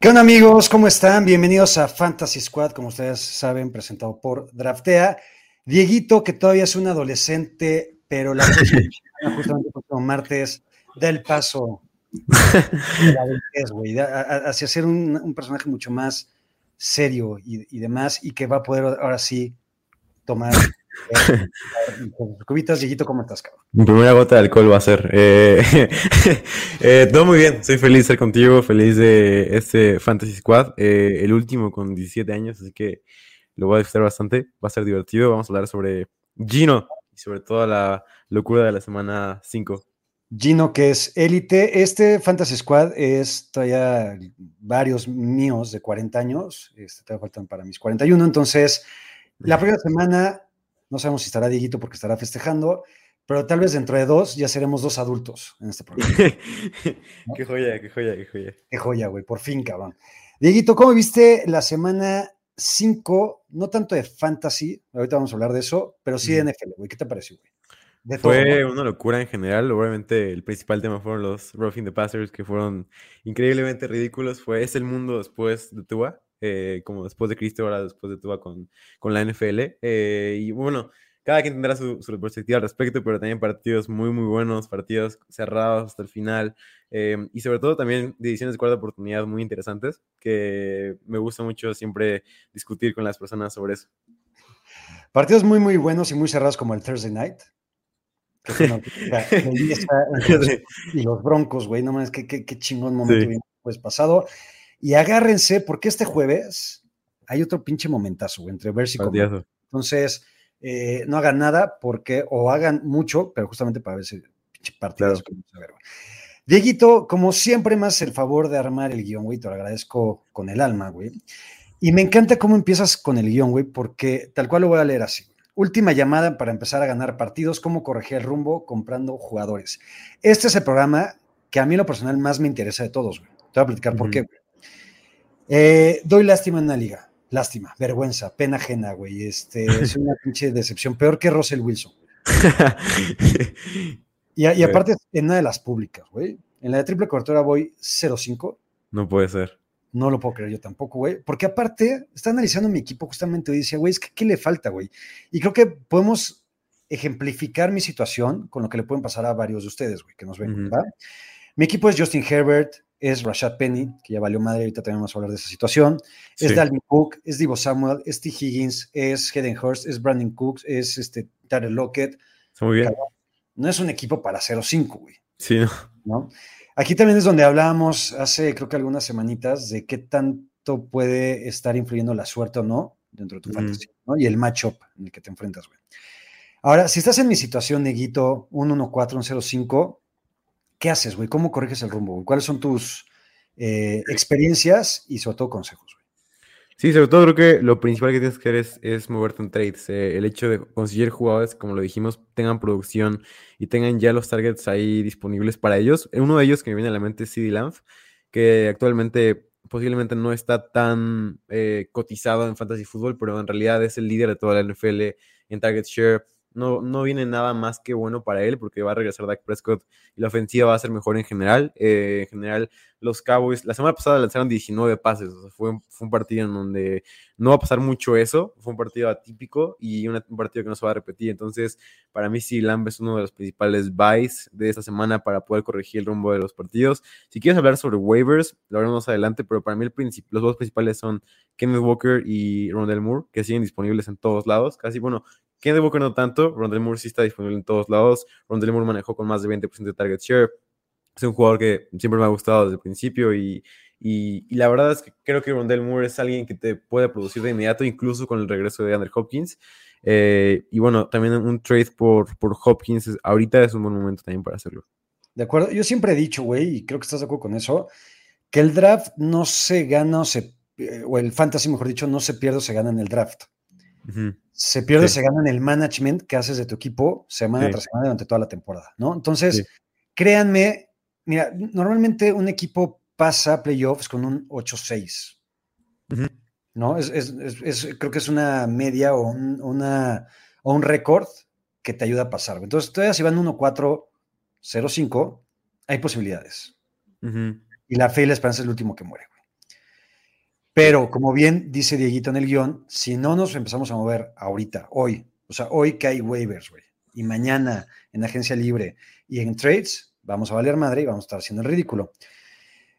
¿Qué onda amigos? ¿Cómo están? Bienvenidos a Fantasy Squad, como ustedes saben, presentado por Draftea. Dieguito, que todavía es un adolescente, pero la justamente el próximo martes, da el paso la adultez, a- hacia ser un, un personaje mucho más serio y, y demás, y que va a poder ahora sí tomar cubitas. Dieguito, ¿cómo estás, cabrón? Mi primera gota de alcohol va a ser. Eh, eh, todo muy bien, soy feliz de estar contigo, feliz de este Fantasy Squad, eh, el último con 17 años, así que lo voy a disfrutar bastante, va a ser divertido. Vamos a hablar sobre Gino y sobre toda la locura de la semana 5. Gino, que es élite. Este Fantasy Squad es todavía varios míos de 40 años. Este, todavía faltan para mis 41. Entonces, la primera semana, no sabemos si estará Dieguito porque estará festejando, pero tal vez dentro de dos ya seremos dos adultos en este programa. qué joya, qué joya, qué joya. Qué joya, güey, por fin, cabrón. Dieguito, ¿cómo viste la semana 5? No tanto de fantasy, ahorita vamos a hablar de eso, pero sí de. NFL, güey. ¿Qué te pareció, güey? De Fue una locura en general. Obviamente, el principal tema fueron los roughing the passers, que fueron increíblemente ridículos. Fue es el mundo después de Tua, eh, como después de Cristo, ahora después de Tua con, con la NFL. Eh, y bueno, cada quien tendrá su, su perspectiva al respecto, pero también partidos muy, muy buenos, partidos cerrados hasta el final. eh, y sobre todo también decisiones de cuarta oportunidad muy interesantes, que me gusta mucho siempre discutir con las personas sobre eso. Partidos muy, muy buenos y muy cerrados como el Thursday Night. Que fue una los y los Broncos, güey. No mames, qué, qué, qué chingón momento Sí. vimos pues pasado. Y agárrense, porque este jueves hay otro pinche momentazo, entre y. Partidazo. Entonces, eh, no hagan nada porque, o hagan mucho, pero justamente para ver ese pinche partidazo Claro. Dieguito, como siempre, más el favor de armar el guion, güey, te lo agradezco con el alma, güey. Y me encanta cómo empiezas con el guion, güey, porque tal cual lo voy a leer así. Última llamada para empezar a ganar partidos, cómo corregir el rumbo comprando jugadores. Este es el programa que a mí en lo personal más me interesa de todos, güey. Te voy a platicar por qué, güey. Eh, doy lástima en una liga. Lástima, vergüenza, pena ajena, güey. Este, es una pinche decepción. Peor que Russell Wilson. Y, aparte, en una de las públicas, güey. En la de triple cobertura voy 0-5. no puede ser. No lo puedo creer yo tampoco, güey. Porque aparte, está analizando mi equipo justamente y dice, güey, es que ¿qué le falta, güey? Y creo que podemos ejemplificar mi situación con lo que le pueden pasar a varios de ustedes, güey, que nos ven. Mi equipo es Justin Herbert, es Rashad Penny, que ya valió madre, ahorita también vamos a hablar de esa situación. Es. Dalvin Cook, es Divo Samuel, es T. Higgins, es Hayden Hurst, es Brandon Cooks, es este, Tyler Lockett. Muy bien. No es un equipo para 0-5, güey. Sí, no. Aquí también es donde hablábamos hace, creo que algunas semanitas, de qué tanto puede estar influyendo la suerte o no dentro de tu fantasía, ¿no? Y el matchup en el que te enfrentas, güey. Ahora, si estás en mi situación, Neguito, un 1-4, un 0-5, ¿qué haces, güey? ¿Cómo corriges el rumbo? güey? ¿Cuáles son tus eh, experiencias y sobre todo consejos, güey? Sí, sobre todo creo que lo principal que tienes que hacer es, es moverte en trades. eh, el hecho de conseguir jugadores, como lo dijimos, tengan producción y tengan ya los targets ahí disponibles para ellos. Uno de ellos que me viene a la mente es CD Lamb, que actualmente posiblemente no está tan eh, cotizado en fantasy fútbol, pero en realidad es el líder de toda la NFL en target share. No, no viene nada más que bueno para él porque va a regresar Dak Prescott y la ofensiva va a ser mejor en general. Eh, en general, los Cowboys, la semana pasada lanzaron 19 pases, fue, un- fue un partido en donde no va a pasar mucho eso, fue un partido atípico y un partido que no se va a repetir, entonces para mí sí, Lamb es uno de los principales buys de esta semana para poder corregir el rumbo de los partidos. Si quieres hablar sobre waivers, lo haremos más adelante, pero para mí el los dos principales son Kenneth Walker y Rondell Moore, que siguen disponibles en todos lados, casi, bueno, Kenneth Walker no tanto, Rondell Moore sí está disponible en todos lados, Rondell Moore manejó con más de 20% de target share, es un jugador que siempre me ha gustado desde el principio y, y, la verdad es que creo que Rondell Moore es alguien que te puede producir de inmediato, incluso con el regreso de Andrew Hopkins. Eh, y bueno, también un trade por, por Hopkins ahorita es un buen momento también para hacerlo. ¿De acuerdo? Yo siempre he dicho, güey, y creo que estás de acuerdo con eso, que el draft no se gana o se, eh, o el fantasy, mejor dicho, no se pierde o se gana en el draft. Se pierde Sí. se gana en el management que haces de tu equipo semana Sí. tras semana durante toda la temporada, ¿no? Entonces, Sí. créanme, mira, normalmente un equipo pasa playoffs con un 8-6. Ujú. ¿no? Es, es- es- creo que es una media o un, una, o un récord que te ayuda a pasar. Entonces, todavía si van 1-4-0-5, hay posibilidades. Y la fe y la esperanza es el último que muere. Pero, como bien dice Dieguito en el guion, si no nos empezamos a mover ahorita, hoy, o sea, hoy que hay waivers, güey, y mañana en agencia libre y en trades, vamos a valer madre y vamos a estar haciendo el ridículo.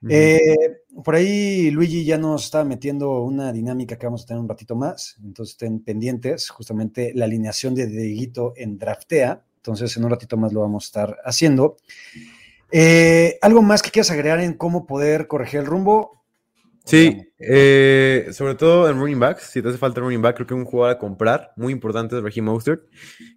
Eh, por ahí Luigi ya nos está metiendo una dinámica que vamos a tener un ratito más, entonces estén pendientes, justamente la alineación de Dieguito en Draftea, entonces en un ratito más lo vamos a estar haciendo. Eh, ¿Algo más que quieras agregar en cómo poder corregir el rumbo? Sí, eh, sobre todo en running backs, si te hace falta running back, creo que un jugador a comprar muy importante es Raheem Mostert,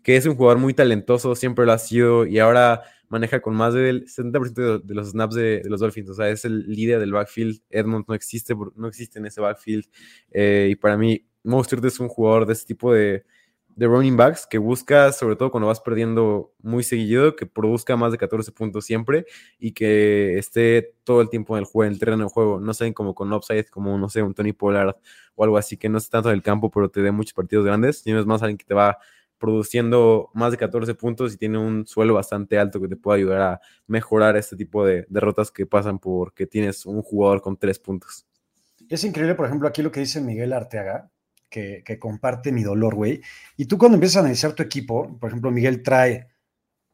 que es un jugador muy talentoso, siempre lo ha sido y ahora maneja con más del 70% de, de los snaps de, de los Dolphins, o sea, es el líder del backfield, Edmond no existe, no existe en ese backfield eh, y para mí Mostert es un jugador de ese tipo de, de running backs que busca, sobre todo cuando vas perdiendo muy seguido, que produzca más de 14 puntos siempre y que esté todo el tiempo en el juego, en el terreno de juego. No sean como con upside, como no sé, un Tony Pollard o algo así, que no esté tanto en el campo, pero te dé muchos partidos grandes. Sino es más alguien que te va produciendo más de 14 puntos y tiene un suelo bastante alto que te puede ayudar a mejorar este tipo de derrotas que pasan porque tienes un jugador con tres puntos. Es increíble, por ejemplo, aquí lo que dice Miguel Arteaga, que, que comparte mi dolor, güey. Y tú cuando empiezas a analizar tu equipo, por ejemplo, Miguel trae,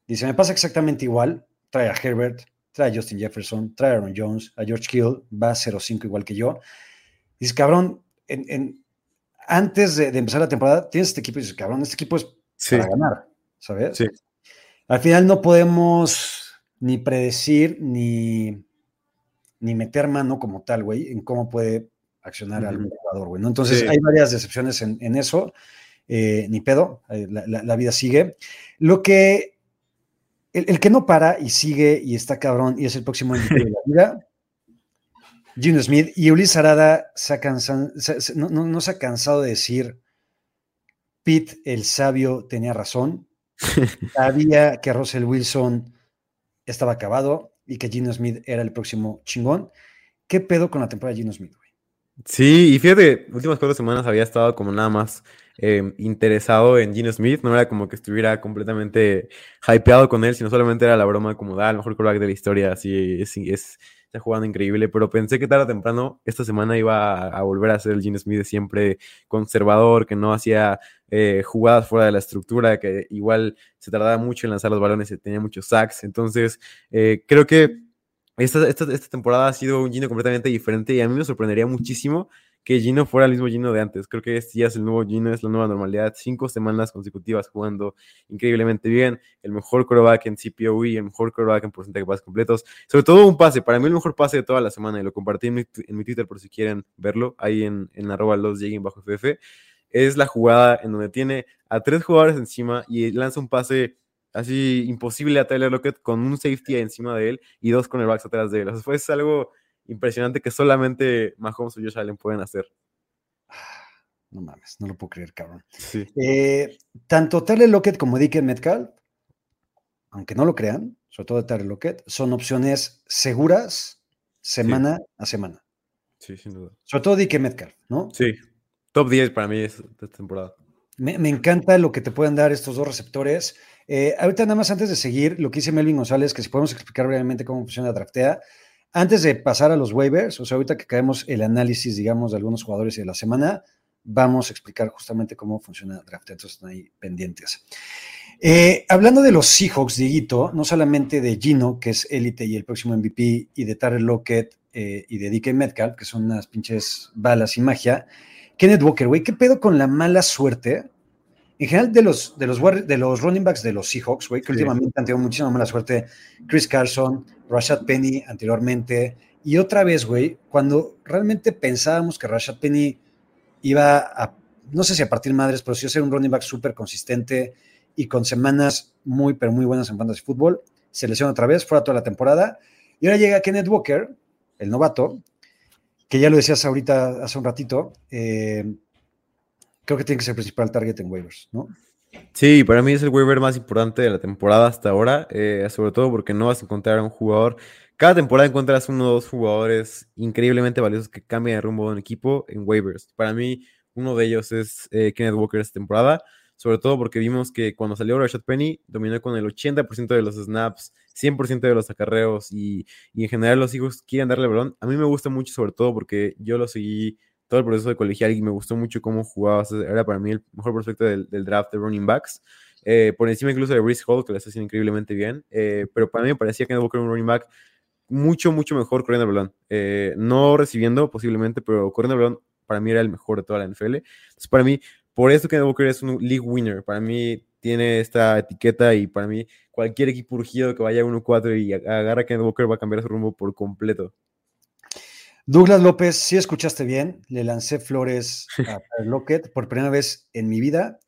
dice, me pasa exactamente igual, trae a Herbert, trae a Justin Jefferson, trae a Aaron Jones, a George Kittle, va a 0-5 igual que yo. Dices, cabrón, en, en- antes de, de empezar la temporada, tienes este equipo y dices, cabrón, este equipo es Sí, para ganar, ¿sabes? Sí. Al final no podemos ni predecir ni, ni meter mano como tal, güey, en cómo puede accionar algún jugador, güey. ¿no? Entonces Sí. hay varias decepciones en, en eso, eh, ni pedo, eh, la, la- la vida sigue. Lo que, el, el que no para y sigue y está cabrón y es el próximo de la vida, Gino Smith y Ulises Arada se ha cansan- se- se- no, no- no se ha cansado de decir, Pete el sabio tenía razón, sabía que Russell Wilson estaba acabado y que Gino Smith era el próximo chingón. ¿Qué pedo con la temporada de Gino Smith? Sí, y fíjate, últimas cuatro semanas había estado como nada más eh, interesado en Gino Smith, no era como que estuviera completamente hypeado con él, sino solamente era la broma como da el mejor quarterback de la historia, así es, es- está jugando increíble, pero pensé que tarde o temprano esta semana iba a, volver a ser el Gino Smith siempre conservador, que no hacía eh, jugadas fuera de la estructura, que igual se tardaba mucho en lanzar los balones y tenía muchos sacks, entonces eh, creo que esta, esta, esta temporada ha sido un Gino completamente diferente y a mí me sorprendería muchísimo que Gino fuera el mismo Gino de antes. Creo que este ya es el nuevo Gino, es la nueva normalidad. Cinco semanas consecutivas jugando increíblemente bien. El mejor quarterback en CPOE, el mejor quarterback en porcentaje de pases completos. Sobre todo un pase, para mí el mejor pase de toda la semana y lo compartí en mi, en mi Twitter por si quieren verlo, ahí en, en arroba los bajo FF. Es la jugada en donde tiene a tres jugadores encima y lanza un pase así imposible a Tyler Lockett con un safety encima de él y dos cornerbacks atrás de él. O sea, fue es algo impresionante que solamente Mahomes o Josh Allen pueden hacer. No mames, no lo puedo creer, cabrón. Sí. Eh, tanto Tyler Lockett como Dick Metcalf, aunque no lo crean, sobre todo Tyler Lockett, son opciones seguras semana a semana. Sí, sin duda. Sobre todo Dick Metcalf, ¿no? Sí. Top 10 para mí es esta temporada. Me, encanta lo que te pueden dar estos dos receptores. Eh, ahorita nada más antes de seguir, lo que dice Melvin González, que si podemos explicar brevemente cómo funciona Draftea, antes de pasar a los waivers, o sea, ahorita que caemos el análisis, digamos, de algunos jugadores de la semana, vamos a explicar justamente cómo funciona Draftea, entonces están ahí pendientes. Eh, hablando de los Seahawks, Dieguito, no solamente de Gino, que es élite y el próximo MVP, y de Tyler Lockett eh, y de DK Metcalf, que son unas pinches balas y magia, Kenneth Walker, güey, ¿qué pedo con la mala suerte? En general, de los, de los, de los running backs de los Seahawks, güey, que Sí. últimamente han tenido muchísima mala suerte. Chris Carson, Rashad Penny anteriormente. Y otra vez, güey, cuando realmente pensábamos que Rashad Penny iba a, no sé si a partir madres, pero sí a ser un running back súper consistente y con semanas muy, pero muy buenas en fantasy fútbol, se lesiona otra vez, fuera toda la temporada. Y ahora llega Kenneth Walker, el novato, que ya lo decías ahorita hace un ratito. eh, creo que tiene que ser el principal target en waivers, ¿no? Sí, para mí es el waiver más importante de la temporada hasta ahora, eh, sobre todo porque no vas a encontrar a un jugador. Cada temporada encuentras uno o dos jugadores increíblemente valiosos que cambian de rumbo de un equipo en waivers. Para mí, uno de ellos es eh, Kenneth Walker esta temporada, sobre todo porque vimos que cuando salió Rashad Penny dominó con el 80% de los snaps, 100% de los acarreos y, y en general los hijos quieren darle el balón. A mí me gusta mucho, sobre todo porque yo lo seguí todo el proceso de colegial y me gustó mucho cómo jugaba. Era para mí el mejor prospecto del, del draft de running backs. Eh, por encima incluso de Brice Hall, que lo está haciendo increíblemente bien. Eh, pero para mí me parecía que Walker un running back mucho, mucho mejor corriendo el balón. Eh, no recibiendo posiblemente, pero corriendo el balón para mí era el mejor de toda la NFL. Entonces para mí, por eso Kenneth Walker es un league winner. Para mí tiene esta etiqueta y para mí cualquier equipo urgido que vaya 1-4 y agarra a Kenneth Walker va a cambiar su rumbo por completo. Douglas López, sí escuchaste bien, le lancé flores a Lockett por primera vez en mi vida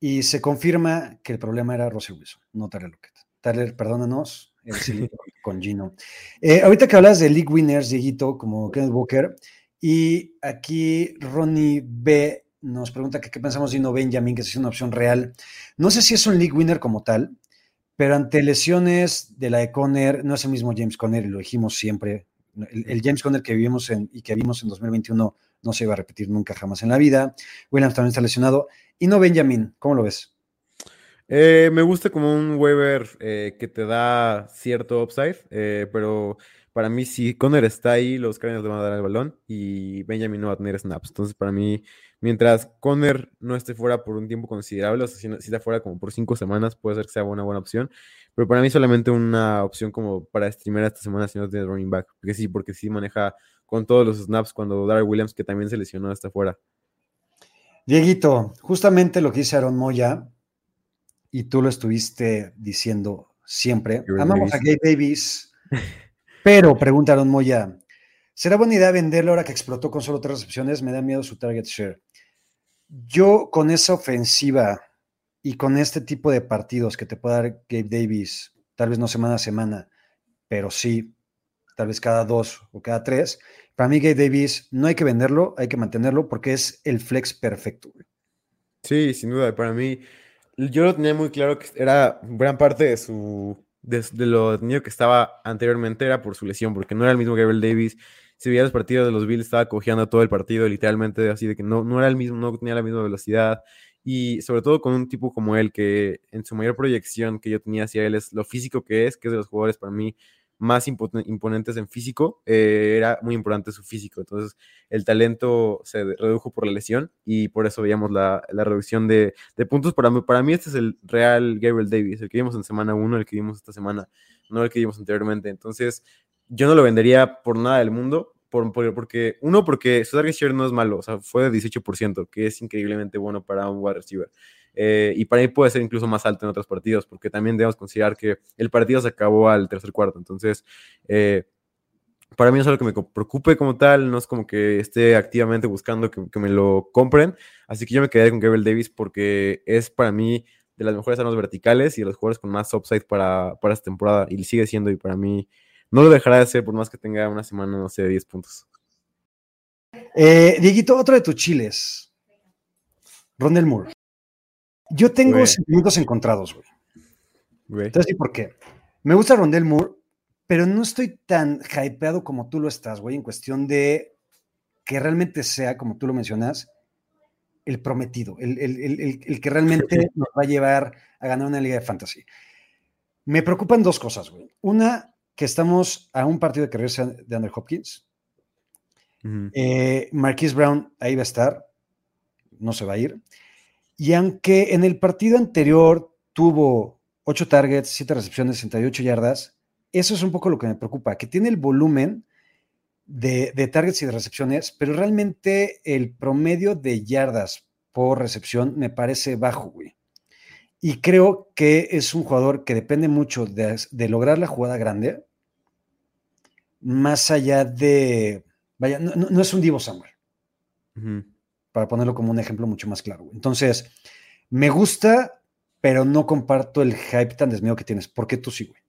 y se confirma que el problema era Russell Wilson, no Tyler Lockett. Tyler, perdónanos, con Gino. Eh, ahorita que hablas de League Winners, Dieguito, como Kenneth Walker, y aquí Ronnie B nos pregunta qué pensamos de Gino Benjamin, que es una opción real. No sé si es un League Winner como tal, pero ante lesiones de la de Conner, no es el mismo James Conner, y lo dijimos siempre, el, el, James Conner que vivimos en, y que vimos en 2021 no se iba a repetir nunca jamás en la vida. Williams también está lesionado. Y no Benjamin, ¿cómo lo ves? Eh, me gusta como un waiver eh, que te da cierto upside, eh, pero para mí si Conner está ahí, los Cardinals le van a dar el balón y Benjamin no va a tener snaps. Entonces para mí, mientras Conner no esté fuera por un tiempo considerable, o sea, si, no, si está fuera como por cinco semanas, puede ser que sea una buena opción. Pero para mí solamente una opción como para streamer esta semana si no tienes running back. Porque sí, porque sí maneja con todos los snaps cuando Darrell Williams, que también se lesionó, está fuera. Dieguito, justamente lo que dice Aaron Moya, y tú lo estuviste diciendo siempre. Amamos a Gabe Davis, pero pregunta Aaron Moya, ¿será buena idea venderlo ahora que explotó con solo tres recepciones? Me da miedo su target share. Yo con esa ofensiva y con este tipo de partidos que te puede dar Gabe Davis, tal vez no semana a semana, pero sí, tal vez cada dos o cada tres, para mí Gabe Davis no hay que venderlo, hay que mantenerlo porque es el flex perfecto. Sí, sin duda, para mí, yo lo tenía muy claro que era gran parte de su, de, de lo tenido que estaba anteriormente era por su lesión, porque no era el mismo Gabriel Davis, si veía los partidos de los Bills estaba cojeando todo el partido, literalmente así de que no, no era el mismo, no tenía la misma velocidad, y sobre todo con un tipo como él, que en su mayor proyección que yo tenía hacia él es lo físico que es, que es de los jugadores para mí más imponentes en físico, eh, era muy importante su físico. Entonces, el talento se redujo por la lesión y por eso veíamos la, la reducción de, de, puntos. Para mí, para mí, este es el real Gabriel Davis, el que vimos en semana 1, el que vimos esta semana, no el que vimos anteriormente. Entonces, yo no lo vendería por nada del mundo, por, por, porque, uno, porque su target share no es malo, o sea, fue de 18%, que es increíblemente bueno para un wide receiver. Eh, y para mí puede ser incluso más alto en otros partidos, porque también debemos considerar que el partido se acabó al tercer cuarto. Entonces, eh, para mí no es algo que me preocupe como tal, no es como que esté activamente buscando que, que me lo compren. Así que yo me quedé con Gabriel Davis porque es para mí de las mejores armas verticales y de los jugadores con más upside para, para esta temporada. Y sigue siendo, y para mí no lo dejará de ser por más que tenga una semana, no sé, de 10 puntos. Eh, Dieguito, otro de tus chiles. Rondell Moore. Yo tengo güey. sentimientos encontrados, güey. güey. Entonces, ¿y por qué? Me gusta Rondell Moore, pero no estoy tan hypeado como tú lo estás, güey, en cuestión de que realmente sea, como tú lo mencionas, el prometido, el, el, el, el que realmente nos va a llevar a ganar una liga de fantasy. Me preocupan dos cosas, güey. Una, que estamos a un partido de carrera de Andrew Hopkins. Uh -huh. eh, Marquise Brown ahí va a estar, no se va a ir. Y aunque en el partido anterior tuvo 8 targets, 7 recepciones, 68 yardas, eso es un poco lo que me preocupa, que tiene el volumen de, de, targets y de recepciones, pero realmente el promedio de yardas por recepción me parece bajo, güey. Y creo que es un jugador que depende mucho de, de lograr la jugada grande, más allá de, vaya, no, es un Divo Samuel. Uh -huh para ponerlo como un ejemplo mucho más claro. Entonces, me gusta, pero no comparto el hype tan desmedido que tienes. ¿Por qué tú sí, güey?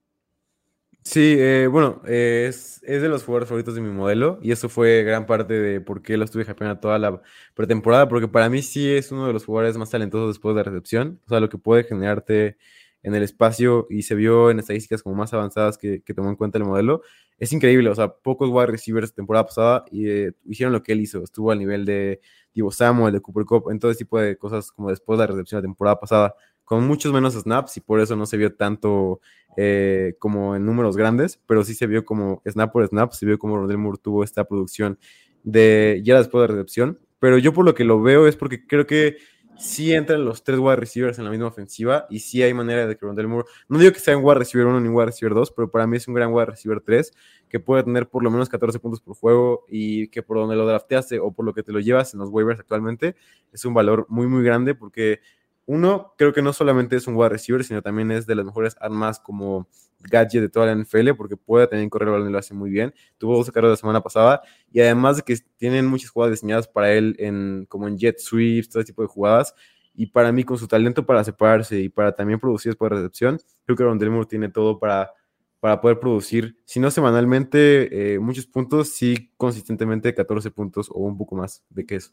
Sí, eh, bueno, eh, es, es de los jugadores favoritos de mi modelo y eso fue gran parte de por qué lo estuve hypeando toda la pretemporada, porque para mí sí es uno de los jugadores más talentosos después de la recepción, o sea, lo que puede generarte en el espacio y se vio en estadísticas como más avanzadas que, que tomó en cuenta el modelo, es increíble, o sea, pocos wide receivers temporada pasada y, eh, hicieron lo que él hizo, estuvo al nivel de Divo Samuel, de Cooper Cup, en todo ese tipo de cosas como después de la recepción de la temporada pasada, con muchos menos snaps y por eso no se vio tanto eh, como en números grandes, pero sí se vio como snap por snap, se vio como Rondell Moore tuvo esta producción de ya después de recepción, pero yo por lo que lo veo es porque creo que sí entran los tres wide receivers en la misma ofensiva y sí hay manera de que Rondell Moore, no digo que sea un wide receiver 1 ni un wide receiver 2, pero para mí es un gran wide receiver 3 que puede tener por lo menos 14 puntos por juego y que por donde lo drafteaste o por lo que te lo llevas en los waivers actualmente es un valor muy muy grande porque uno, creo que no solamente es un wide receiver, sino también es de las mejores armas como gadget de toda la NFL, porque puede también correr el balón y lo hace muy bien. Tuvo dos carreras la semana pasada, y además de que tienen muchas jugadas diseñadas para él, en, como en jet sweeps, todo ese tipo de jugadas. Y para mí, con su talento para separarse y para también producir de recepción, creo que Rondell Moore tiene todo para, para poder producir, si no semanalmente, eh, muchos puntos, sí consistentemente 14 puntos o un poco más de que eso.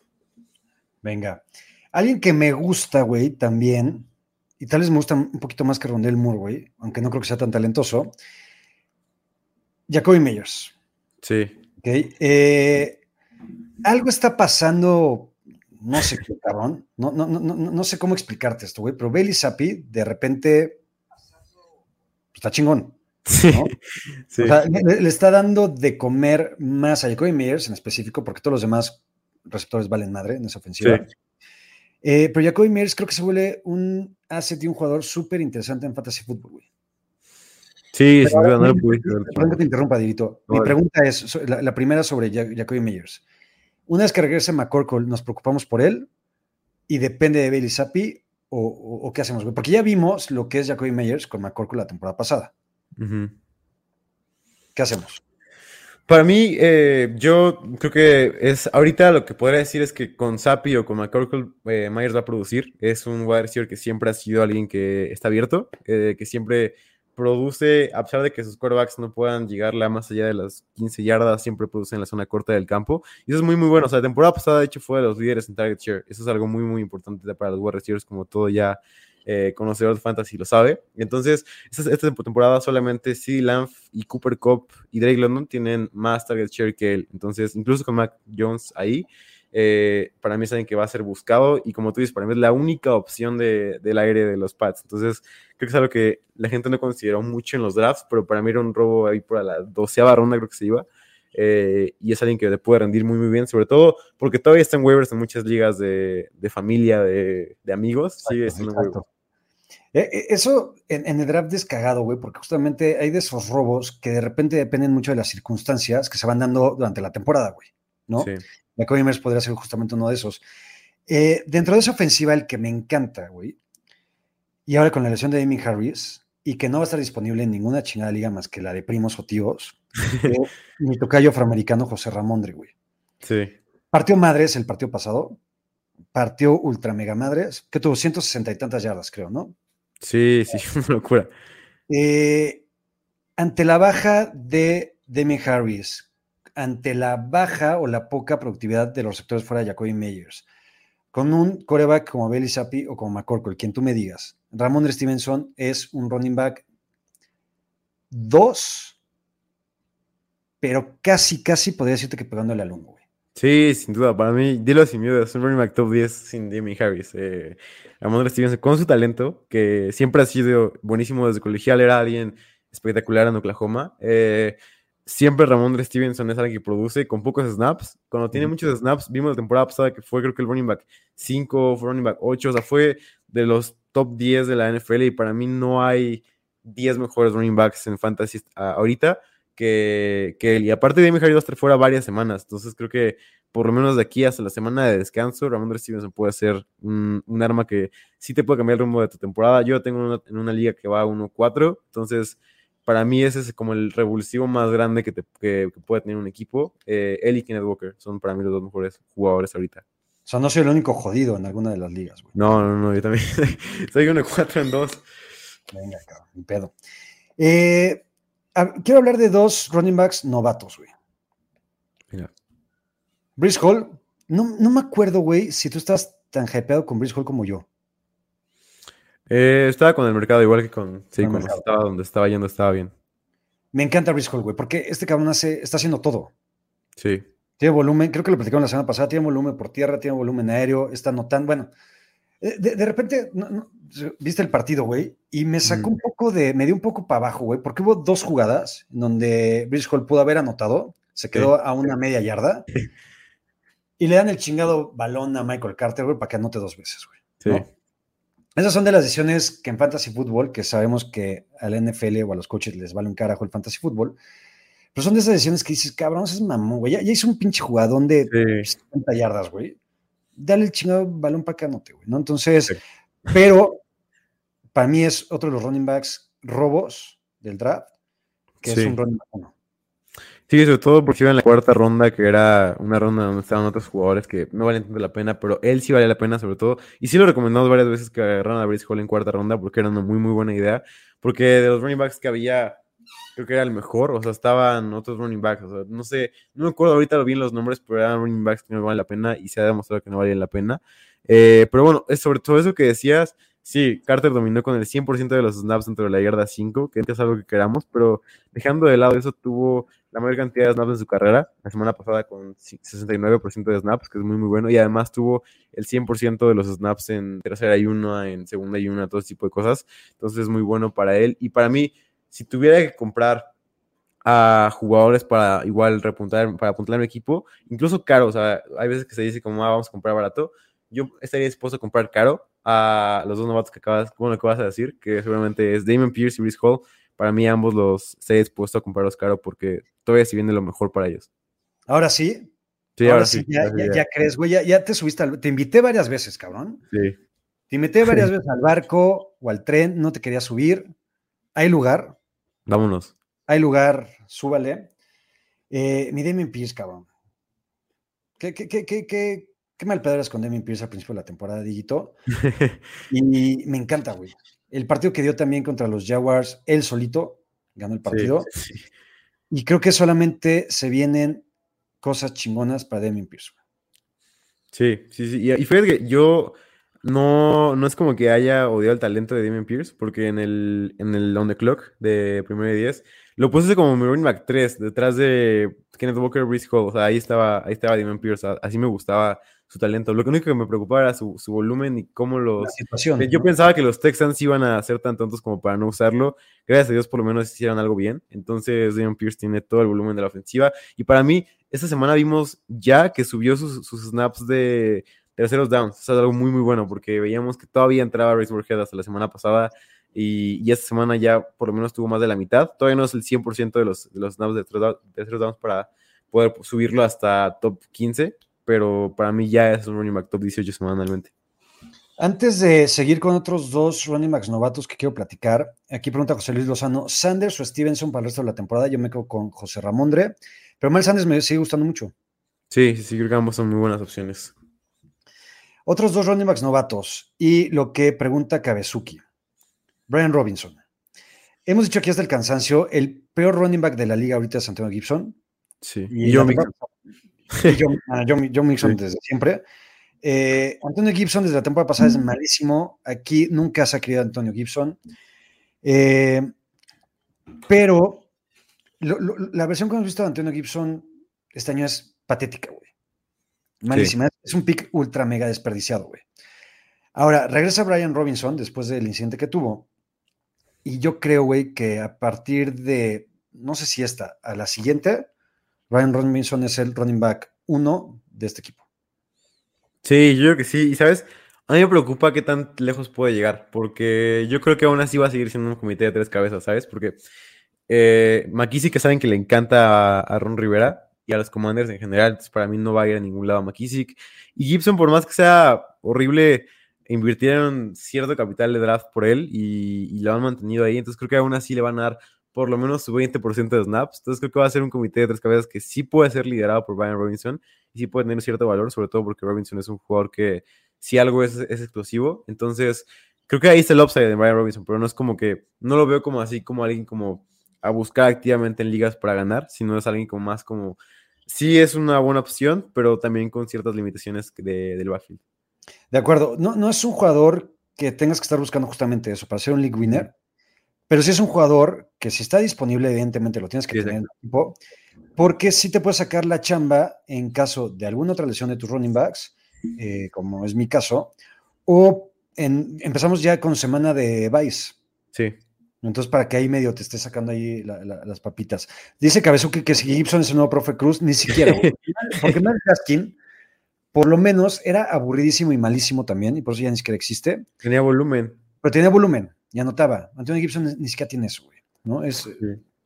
Venga. Alguien que me gusta, güey, también, y tal vez me gusta un poquito más que Rondell Moore, güey, aunque no creo que sea tan talentoso, Jacoby Meyers. Sí. Okay. Eh, algo está pasando, no sé qué, cabrón, no, no, no, no, sé cómo explicarte esto, güey, pero Bailey Zappi de repente está chingón. Sí. O sea, le, le, está dando de comer más a Jacoby Meyers en específico, porque todos los demás receptores valen madre en esa ofensiva. Sí. Eh, pero Jacoby Meyers creo que se vuelve un asset y un jugador súper interesante en fantasy fútbol, güey. Sí, sin duda, no lo Perdón que te interrumpa, Divito. Mi pregunta es, la, la, primera sobre Jacoby Meyers. Una vez que regrese McCorkle, ¿nos preocupamos por él? ¿Y depende de Bailey Zappi? O, o, o, qué hacemos, güey? Porque ya vimos lo que es Jacoby Meyers con McCorkle la temporada pasada. Uh -huh. ¿Qué hacemos? Para mí, eh, yo creo que es ahorita lo que podría decir es que con Sapi o con McCorkle, eh, Myers va a producir. Es un wide receiver que siempre ha sido alguien que está abierto, eh, que siempre produce, a pesar de que sus quarterbacks no puedan llegarla más allá de las 15 yardas, siempre produce en la zona corta del campo. Y eso es muy, muy bueno. O sea, la temporada pasada, de hecho, fue de los líderes en target share. Eso es algo muy, muy importante para los wide receivers, como todo ya eh, conocedor de fantasy lo sabe. Entonces, esta, temporada solamente CD Lamb y Cooper Cup y Drake London tienen más target share que él. Entonces, incluso con Mac Jones ahí, eh, para mí alguien que va a ser buscado y como tú dices, para mí es la única opción de, del aire de los Pats. Entonces, creo que es algo que la gente no consideró mucho en los drafts, pero para mí era un robo ahí por la doceava ronda, creo que se iba. Eh, y es alguien que le puede rendir muy, muy bien, sobre todo porque todavía está en waivers en muchas ligas de, de familia, de, de amigos. Sí, es un Eso en, en, el draft es cagado, güey, porque justamente hay de esos robos que de repente dependen mucho de las circunstancias que se van dando durante la temporada, güey, ¿no? Sí. Meyers podría ser justamente uno de esos. Eh, dentro de esa ofensiva, el que me encanta, güey, y ahora con la lesión de Amy Harris, y que no va a estar disponible en ninguna chingada liga más que la de primos o tíos, eh, mi tocayo afroamericano José Ramondre, güey. Sí. Partió madres el partido pasado, partió ultra mega madres, que tuvo 160 y tantas yardas, creo, ¿no? Sí, sí, una locura. Eh, ante la baja de Demi Harris, ante la baja o la poca productividad de los sectores fuera de Jacoby Meyers, con un coreback como Belly Zappi o como McCorkle, quien tú me digas, Ramón Stevenson es un running back 2, pero casi, casi podría decirte que pegándole al 1, güey. Sí, sin duda, para mí, dilo sin miedo, es un running back top 10 sin Demi Harris. Eh, Ramón Stevenson, con su talento, que siempre ha sido buenísimo desde colegial, era alguien espectacular en Oklahoma. Eh, siempre Ramón Stevenson es alguien que produce con pocos snaps. Cuando tiene muchos snaps, vimos la temporada pasada que fue creo que el running back 5, fue running back 8, o sea, fue de los top 10 de la NFL y para mí no hay 10 mejores running backs en fantasy ahorita que, que, él. Y aparte de Harris va a estar fuera varias semanas, entonces creo que por lo menos de aquí hasta la semana de descanso, Ramón Stevenson puede ser un, un, arma que sí te puede cambiar el rumbo de tu temporada. Yo tengo una, en una liga que va a 1-4, entonces para mí ese es como el revulsivo más grande que, te, que, que puede tener un equipo. Eh, él y Kenneth Walker son para mí los dos mejores jugadores ahorita. O sea, no soy el único jodido en alguna de las ligas, güey. No, no, no, yo también soy uno de 4 en 2. Venga, cabrón, un pedo. Eh, a- quiero hablar de dos running backs novatos, güey. Mira. Brice Hall, no, no me acuerdo, güey, si tú estás tan hypeado con Brice Hall como yo. Eh, estaba con el mercado igual que con. Sí, Con el cuando estaba donde estaba yendo, estaba bien. Me encanta Brice Hall, güey, porque este cabrón hace, está haciendo todo. Sí. Tiene volumen, creo que lo platicamos la semana pasada, tiene volumen por tierra, tiene volumen aéreo, está anotando, bueno, eh, de, de repente, no- no, viste el partido, güey, y me sacó un poco de, me dio un poco para abajo, güey, porque hubo dos jugadas donde Brice Hall pudo haber anotado, se quedó a una media yarda, y le dan el chingado balón a Michael Carter, güey, para que anote dos veces, güey. Sí. ¿no? Esas son de las decisiones que en Fantasy Football, que sabemos que al NFL o a los coaches les vale un carajo el Fantasy Football, pero son de esas decisiones que dices, cabrón, ese es mamón, güey. Ya, ya hizo un pinche jugadón de Sí. 50 yardas, güey. Dale el chingado balón para que anote, güey, ¿no? Entonces, Sí. pero para mí es otro de los running backs robos del draft, que Sí. es un running back uno. Sí, sobre todo porque iba en la cuarta ronda, que era una ronda donde estaban otros jugadores que no valen tanto la pena, pero él sí vale la pena, sobre todo. Y sí lo recomendamos varias veces que agarraran a Brice Hall en cuarta ronda, porque era una muy, muy buena idea. Porque de los running backs que había, creo que era el mejor, o sea, estaban otros running backs, o sea, no sé, no me acuerdo ahorita bien los nombres, pero eran running backs que no valen la pena y se ha demostrado que no valen la pena. Eh, pero bueno, es sobre todo eso que decías. Sí, Carter dominó con el 100% de los snaps dentro de la yarda 5, que es algo que queramos, pero dejando de lado eso, tuvo la mayor cantidad de snaps en su carrera, la semana pasada con 69% de snaps, que es muy, muy bueno, y además tuvo el 100% de los snaps en tercera y una, en segunda y una, todo tipo de cosas, entonces es muy bueno para él, y para mí, si tuviera que comprar a jugadores para igual repuntar, para apuntar mi equipo, incluso caro, o sea, hay veces que se dice como, ah, vamos a comprar barato, yo estaría dispuesto a comprar caro a los dos novatos que acabas, bueno, que vas a decir, que seguramente es Damon Pierce y Brice Hall, para mí ambos los estaría dispuesto a comprarlos caro porque todavía si viene lo mejor para ellos. Ahora sí, Sí, ahora, ahora sí, ya, ya- ya crees, güey, ya, te subiste al, te invité varias veces, cabrón. Sí. Te invité varias veces al barco o al tren, no te quería subir. Hay lugar, Vámonos. hay lugar, súbale. Eh, mi Damien Pierce, cabrón. ¿Qué, qué, qué, qué, qué, qué mal pedo con Damien Pierce al principio de la temporada, Digito? Y me encanta, güey. El partido que dio también contra los Jaguars, él solito ganó el partido. Sí, sí. Y creo que solamente se vienen cosas chingonas para Damien Pierce. Sí, sí, sí. Y, y fíjate que yo no, no es como que haya odiado el talento de Damien Pierce, porque en el, en el On the Clock de primero y 10 lo puse como mi running back 3, detrás de Kenneth Walker, Brice Hall. O sea, ahí estaba, ahí estaba Pierce. Así me gustaba su talento. Lo único que me preocupaba era su, su volumen y cómo los. La situación. Yo ¿no? pensaba que los Texans iban a ser tan tontos como para no usarlo. Gracias a Dios, por lo menos hicieron algo bien. Entonces, Damien Pierce tiene todo el volumen de la ofensiva. Y para mí, esta semana vimos ya que subió sus, sus snaps de terceros downs. Eso es algo muy, muy bueno porque veíamos que todavía entraba Race Head hasta la semana pasada. Y, y esta semana ya por lo menos tuvo más de la mitad. Todavía no es el 100% de los, de los snaps de terceros downs para poder subirlo hasta top 15. Pero para mí ya es un running back top 18 semanalmente. Antes de seguir con otros dos running backs novatos que quiero platicar, aquí pregunta José Luis Lozano, ¿Sanders o Stevenson para el resto de la temporada? Yo me quedo con José Ramondre, pero Mal Sanders me sigue gustando mucho. Sí, sí, sí, creo que ambos son muy buenas opciones. Otros dos running backs novatos y lo que pregunta Kabezuki. Brian Robinson. Hemos dicho aquí hasta el cansancio, el peor running back de la liga ahorita es Antonio Gibson. Sí. Y, Y yo, John, ah, Mixon Sí. desde siempre. Eh, Antonio Gibson desde la temporada pasada es malísimo. Aquí nunca se ha querido Antonio Gibson. Eh, pero lo- lo- la versión que hemos visto de Antonio Gibson este año es patética, güey. Malísima. Es un pick ultra mega desperdiciado, güey. Ahora, regresa Brian Robinson después del incidente que tuvo. Y yo creo, güey, que a partir de, no sé si esta, a la siguiente, Brian Robinson es el running back uno de este equipo. Sí, yo creo que sí. Y sabes, a mí me preocupa qué tan lejos puede llegar, porque yo creo que aún así va a seguir siendo un comité de tres cabezas, ¿sabes? Porque eh, que saben que le encanta a, a Ron Rivera y a los Commanders en general, entonces para mí no va a ir a ningún lado McKissick. Y Gibson, por más que sea horrible, invirtieron cierto capital de draft por él y, lo han mantenido ahí, entonces creo que aún así le van a dar por lo menos su 20% de snaps. Entonces creo que va a ser un comité de tres cabezas que sí puede ser liderado por Brian Robinson y sí puede tener cierto valor, sobre todo porque Robinson es un jugador que si algo es, es explosivo. Entonces creo que ahí está el upside de Brian Robinson, pero no es como que, no lo veo como así como alguien como a buscar activamente en ligas para ganar, sino es alguien como más como, sí es una buena opción, pero también con ciertas limitaciones de, del backfield. De acuerdo, no, no es un jugador que tengas que estar buscando justamente eso para ser un league winner, pero sí es un jugador que si está disponible, evidentemente lo tienes que Sí, tener en el equipo, porque sí te puede sacar la chamba en caso de alguna otra lesión de tus running backs, eh, como es mi caso, o en- empezamos ya con semana de Vice. Sí. Entonces, para que ahí medio te esté sacando ahí la- la- las papitas. Dice Cabezuki que si Gibson es el nuevo profe Cruz, ni siquiera. Porque Mel Gaskin, por lo menos, era aburridísimo y malísimo también, y por eso ya ni siquiera existe, Tenía volumen. pero tenía volumen y anotaba. Antonio Gibson ni- siquiera tiene eso, güey. ¿no? Es,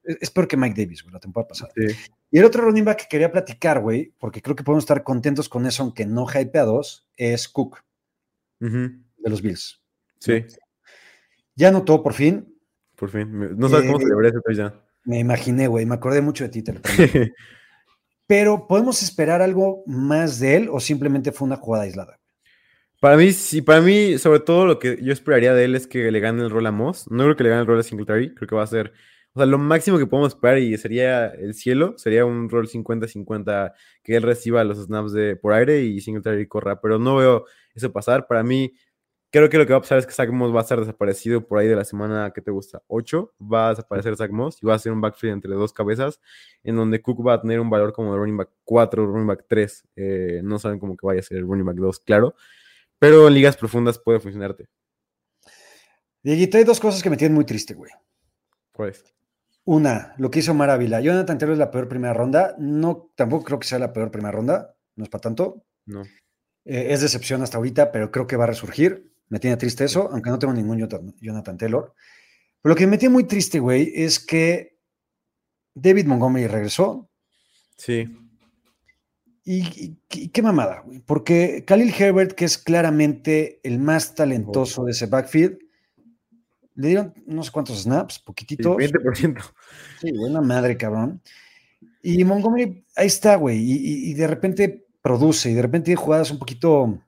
es, es peor que Mike Davis, güey, la temporada pasada. Sí. Y el otro running back que quería platicar, güey, porque creo que podemos estar contentos con eso, aunque no hypeados, es Cook, de los Bills. Sí, Ya anotó por fin. por fin. No sabes cómo Eh, celebrar ese touchdown. Me imaginé, güey, me acordé mucho de ti, te lo. Pero, ¿podemos esperar algo más de él o simplemente fue una jugada aislada? Para mí, sí, para mí, sobre todo lo que yo esperaría de él es que le gane el rol a Moss. No creo que le gane el rol a Singletary, creo que va a ser, o sea, lo máximo que podemos esperar y sería el cielo, sería un rol 50-50 que él reciba los snaps de por aire y Singletary corra, pero no veo eso pasar. Para mí, creo que lo que va a pasar es que Zach Moss va a estar desaparecido por ahí de la semana que te gusta, 8, va a desaparecer Zach Moss y va a ser un backfield entre dos cabezas, en donde Cook va a tener un valor como de running back 4, running back 3, eh, no saben cómo que vaya a ser el running back 2, claro. Pero en ligas profundas puede funcionarte. Dieguito, hay dos cosas que me tienen muy triste, güey. ¿Cuál es? Una, lo que hizo Omar Ávila. Jonathan Taylor es la peor primera ronda. No, tampoco creo que sea la peor primera ronda. No es para tanto. No. Eh, es decepción hasta ahorita, pero creo que va a resurgir. Me tiene triste eso, aunque no tengo ningún Jonathan, Jonathan Taylor. Pero lo que me tiene muy triste, güey, es que David Montgomery regresó. Sí. Y, qué mamada, güey. Porque Khalil Herbert, que es claramente el más talentoso de ese backfield, le dieron no sé cuántos snaps, poquititos. 20%. Sí, buena madre, cabrón. Y Montgomery, ahí está, güey. Y, de repente produce, y de repente tiene jugadas un poquito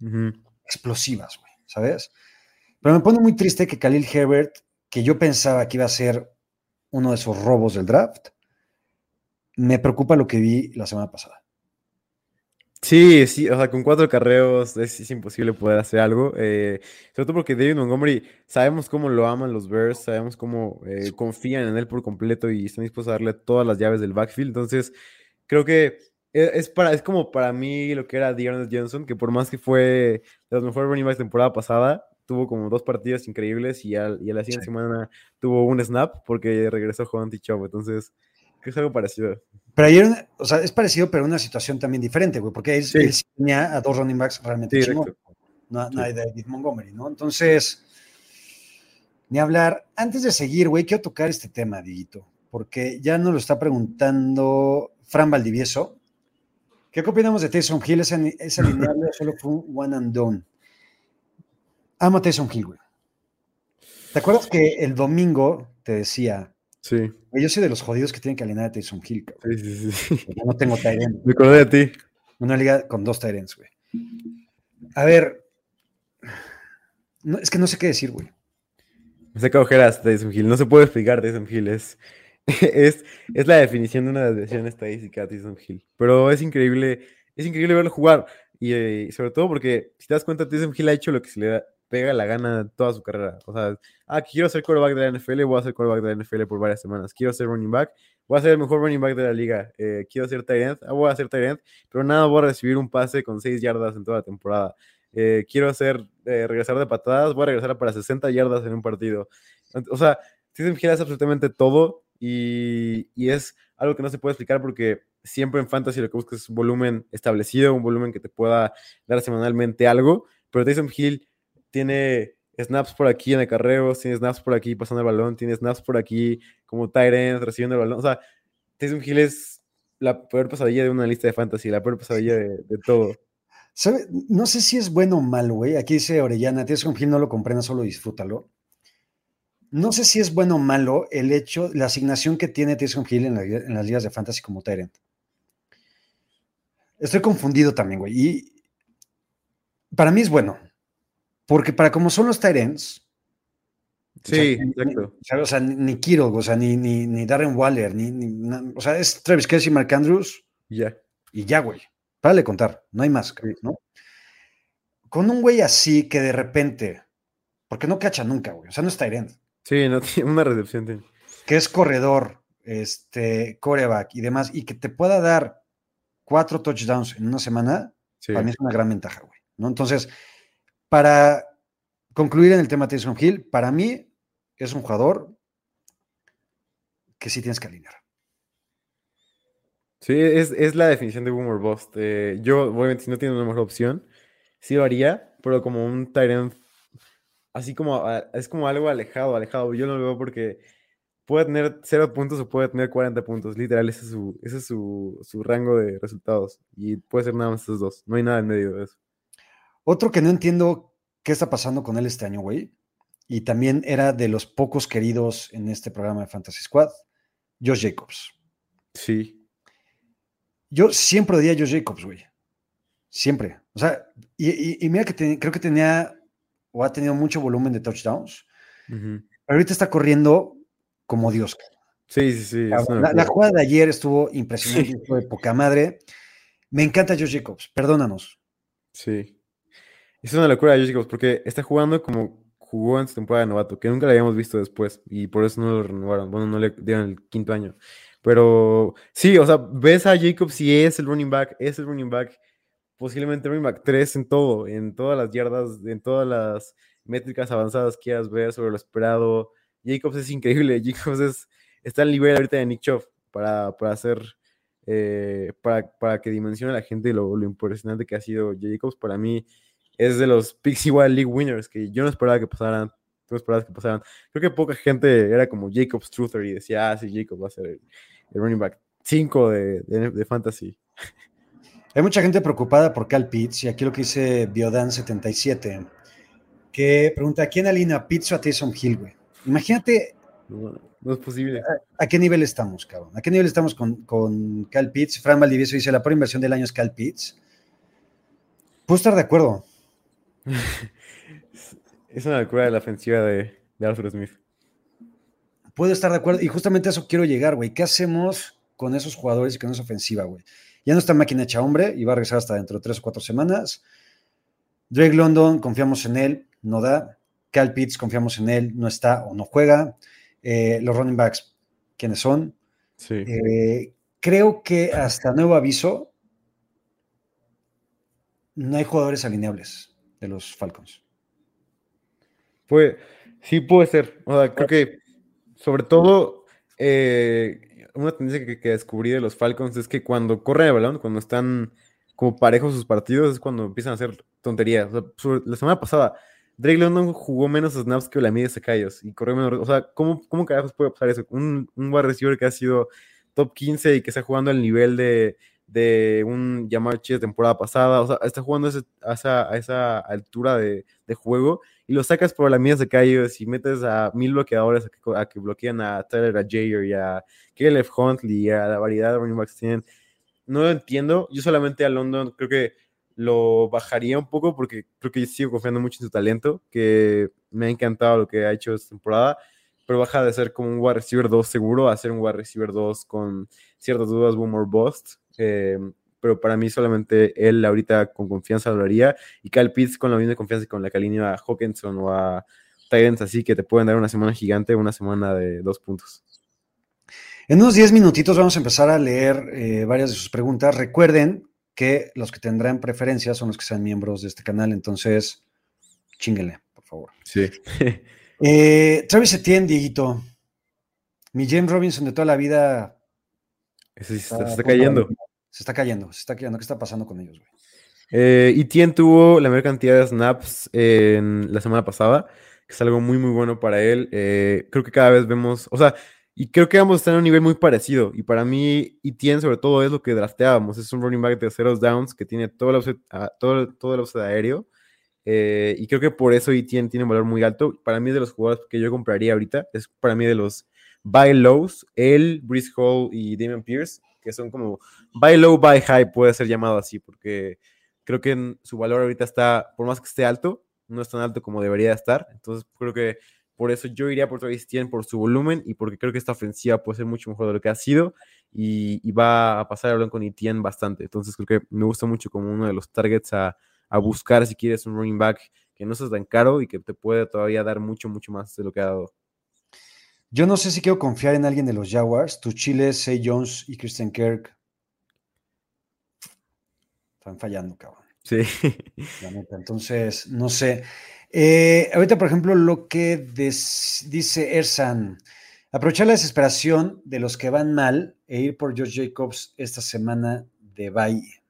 Ujú. Explosivas, güey, ¿sabes? Pero me pone muy triste que Khalil Herbert, que yo pensaba que iba a ser uno de esos robos del draft, me preocupa lo que vi la semana pasada. Sí, sí, o sea, con cuatro carreos es, es imposible poder hacer algo. eh, sobre todo porque David Montgomery, sabemos cómo lo aman los Bears, sabemos cómo eh, confían en él por completo y están dispuestos a darle todas las llaves del backfield. Entonces, creo que e- es, para, es como para mí lo que era Dearness Johnson, que por más que fue de los mejores running backs temporada pasada, tuvo como dos partidos increíbles y, al, y a la siguiente Sí. semana tuvo un snap porque regresó Juan Chavo. Entonces, que es algo parecido. Pero ayer, o sea, es parecido, pero una situación también diferente, güey, porque él, Sí. él sí tenía a dos running backs realmente Sí. No, no hay David Montgomery, ¿no? Entonces, ni hablar. Antes de seguir, güey, quiero tocar este tema, Diguito, porque ya nos lo está preguntando Fran Valdivieso. ¿Qué opinamos de Taysom Hill? ¿Es, es alineable solo fue un one and done? Amo a Taysom Hill, güey. ¿Te acuerdas que el domingo te decía, Sí, yo soy de los jodidos que tienen que alinear a Taysom Hill, cabrón? sí, sí, sí. Yo no tengo Tyrant. Me acordé de ti. Una liga con dos Tyrants, güey. A ver, no, es que no sé qué decir, güey. Me saca ojeras Tyson Hill. No se puede explicar Tyson Hill. Es, es, es la definición de una desviación estadística Tyson Hill. Pero es increíble, es increíble verlo jugar. Y eh, sobre todo porque, si te das cuenta, Tyson Hill ha hecho lo que se le pega la gana toda su carrera. O sea, ah, quiero ser quarterback de la NFL, voy a ser quarterback de la NFL por varias semanas. Quiero ser running back, voy a ser el mejor running back de la liga. Eh, quiero ser tight end, ah, voy a ser tight end, pero nada, voy a recibir un pase con 6 yardas en toda la temporada. Eh, quiero hacer, regresar de patadas, voy a regresar para 60 yardas en un partido. O sea, Tyson Hill hace absolutamente todo y, y es algo que no se puede explicar porque siempre en fantasy lo que buscas es un volumen establecido, un volumen que te pueda dar semanalmente algo, pero Tyson Hill tiene snaps por aquí en acarreos, tiene snaps por aquí pasando el balón, tiene snaps por aquí como end recibiendo el balón. O sea, Tyson Hill es la peor pesadilla de una lista de fantasy, la peor pesadilla de, de todo. ¿Sabe? No sé si es bueno o malo, güey. Aquí dice Orellana, Taysom Hill no lo comprenda, solo disfrútalo. No sé si es bueno o malo el hecho, la asignación que tiene Taysom Hill en, la- en las ligas de fantasy como Tyrant. Estoy confundido también, güey. Y para mí es bueno. Porque para como son los Tyrants, Sí, exacto. ni- O sea, ni, Kittle, o sea, ni, ni, ni Darren Waller, ni, ni o sea, es Travis Kelsey, Mark Andrews Ya. y ya, güey. Para de contar, no hay más, ¿no? Con un güey así que de repente, porque no cacha nunca, güey, o sea, no es Tyrant, Sí, no tiene una recepción. tiene. que es corredor, este, coreback y demás, y que te pueda dar cuatro touchdowns en una semana, Sí. para mí es una gran ventaja, güey, ¿no? Entonces, para concluir en el tema de Taysom Hill, para mí es un jugador que sí tienes que alinear. Sí, es, es la definición de boomer bust. Eh, yo, obviamente, si no tiene una mejor opción, sí lo haría, pero como un Tyrant, así como, a- es como algo alejado, alejado. Yo no lo veo porque puede tener 0 puntos o puede tener 40 puntos. Literal, ese es su, ese es su, su rango de resultados. Y puede ser nada más esos dos. No hay nada en medio de eso. Otro que no entiendo qué está pasando con él este año, güey, y también era de los pocos queridos en este programa de Fantasy Squad, Josh Jacobs. Sí. Yo siempre odié a Josh Jacobs, güey. Siempre. O sea, y, y- y mira que creo que tenía o ha tenido mucho volumen de touchdowns, pero ahorita está corriendo como Dios. Sí, sí, sí. La, la jugada de ayer estuvo impresionante, estuvo de poca madre. Me encanta Josh Jacobs, perdónanos. Sí. Es una locura de Josh Jacobs porque está jugando como jugó en su temporada de novato, que nunca lo habíamos visto después y por eso no lo renovaron. Bueno, no le dieron el quinto año. Pero sí, o sea, ves a Jacobs y es el running back, es el running back, posiblemente running back 3 en todo, en todas las yardas, en todas las métricas avanzadas que quieras ver sobre lo esperado. Jacobs es increíble, Jacobs es, está al nivel ahorita de Nick Chubb para, para hacer, eh, para, para que dimensione a la gente lo, lo impresionante que ha sido Jacobs. Para mí es de los picks igual league winners que yo no esperaba que pasaran. No esperabas que pasaran. Creo que poca gente era como Jacobs Truther y decía, ah, sí, Jacob va a ser el, running back 5 de, de, de fantasy. Hay mucha gente preocupada por Cal Pitts, y aquí lo que dice Biodan77, que pregunta: ¿a quién alinea Pitts o a Taysom Hill, güey? Imagínate No, no es posible. a qué nivel estamos, cabrón. ¿A qué nivel estamos con, con Cal Pitts? Fran Valdivieso dice: la peor inversión del año es Cal Pitts. Puedo estar de acuerdo. Es- Es una locura de la ofensiva de, de Arthur Smith. Puedo estar de acuerdo. Y justamente a eso quiero llegar, güey. ¿Qué hacemos con esos jugadores y con esa ofensiva, güey? Ya no está máquina hecha hombre y va a regresar hasta dentro de tres o cuatro semanas. Drake London, confiamos en él, no da. Cal Pitts, confiamos en él, no está o no juega. Eh, los running backs, ¿quiénes son? Sí. Eh, creo que hasta nuevo aviso, no hay jugadores alineables de los Falcons. Puede, sí puede ser. O sea, creo que sobre todo eh, una tendencia que, que descubrí de los Falcons es que cuando corren el balón, cuando están como parejos sus partidos, es cuando empiezan a hacer tonterías. O sea, la semana pasada, Drake London jugó menos snaps que la media Secayos y corrió menos. O sea, ¿cómo, cómo carajos puede pasar eso? Un, un receiver que ha sido top 15 y que está jugando al nivel de, de un Jamar Chase temporada pasada. O sea, está jugando ese- a esa, a esa altura de, de juego y lo sacas por la mía de callos y metes a mil bloqueadores a que, a que bloquean a Tyler, a Jair y a Caleb Huntley y a la variedad de running backs que tienen. No lo entiendo. Yo solamente a London creo que lo bajaría un poco porque creo que sigo confiando mucho en su talento, que me ha encantado lo que ha hecho esta temporada, pero baja de ser como un wide receiver 2 seguro a ser un wide receiver 2 con ciertas dudas, boom or bust. Eh, pero para mí solamente él ahorita con confianza lo haría y Kyle Pitts con la misma confianza con la que alinea a Hawkinson o a Tyrants así que te pueden dar una semana gigante una semana de dos puntos. En unos 10 minutitos vamos a empezar a leer eh, varias de sus preguntas. Recuerden que los que tendrán preferencia son los que sean miembros de este canal, entonces chinguenle, por favor. Sí. Eh, Travis Etienne, Dieguito. Mi James Robinson de toda la vida Ese sí se está está, cayendo. Se está cayendo, se está cayendo. ¿Qué está pasando con ellos, güey? Eh, Etienne tuvo la mayor cantidad de snaps en la semana pasada, que es algo muy, muy bueno para él. Eh, creo que cada vez vemos, o sea, y creo que vamos a estar en un nivel muy parecido. Y para mí, Etienne, sobre todo, es lo que drafteábamos. Es un running back de ceros downs que tiene todo el offset, ah, todo, todo el offset aéreo. Eh, y creo que por eso Etienne tiene un valor muy alto. Para mí, de los jugadores que yo compraría ahorita, es para mí de los buy lows, él, Breeze Hall y Damian Pierce, que son como buy low, buy high, puede ser llamado así, porque creo que su valor ahorita está, por más que esté alto, no es tan alto como debería estar. Entonces creo que Por eso yo iría por Travis Etienne por su volumen y porque creo que esta ofensiva puede ser mucho mejor de lo que ha sido y, va a pasar a hablar con Etienne bastante. Entonces creo que me gusta mucho como uno de los targets a, a buscar si quieres un running back que no sea tan caro y que te puede todavía dar mucho, mucho más de lo que ha dado. Yo no sé si quiero confiar en alguien de los Jaguars. Tu Chile, Say Jones y Christian Kirk están fallando, cabrón. Sí. Entonces, no sé. Eh, ahorita, por ejemplo, lo que dice Ersan, aprovechar la desesperación de los que van mal e ir por George Jacobs esta semana de Valle.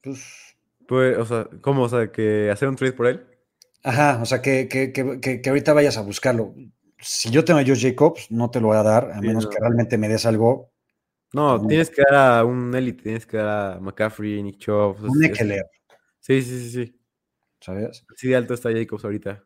Pues, pues, o sea, ¿cómo? O sea, que hacer un trade por él. Ajá, o sea, que, que, que, ahorita vayas a buscarlo. Si yo tengo a Josh Jacobs, no te lo voy a dar, a menos que realmente me des algo. No, tienes que dar a un Elite, tienes que dar a McCaffrey, Nick Chubb. Un Eckler. Sí, sí, sí, sí. ¿Sabes? Sí, de alto está Jacobs ahorita.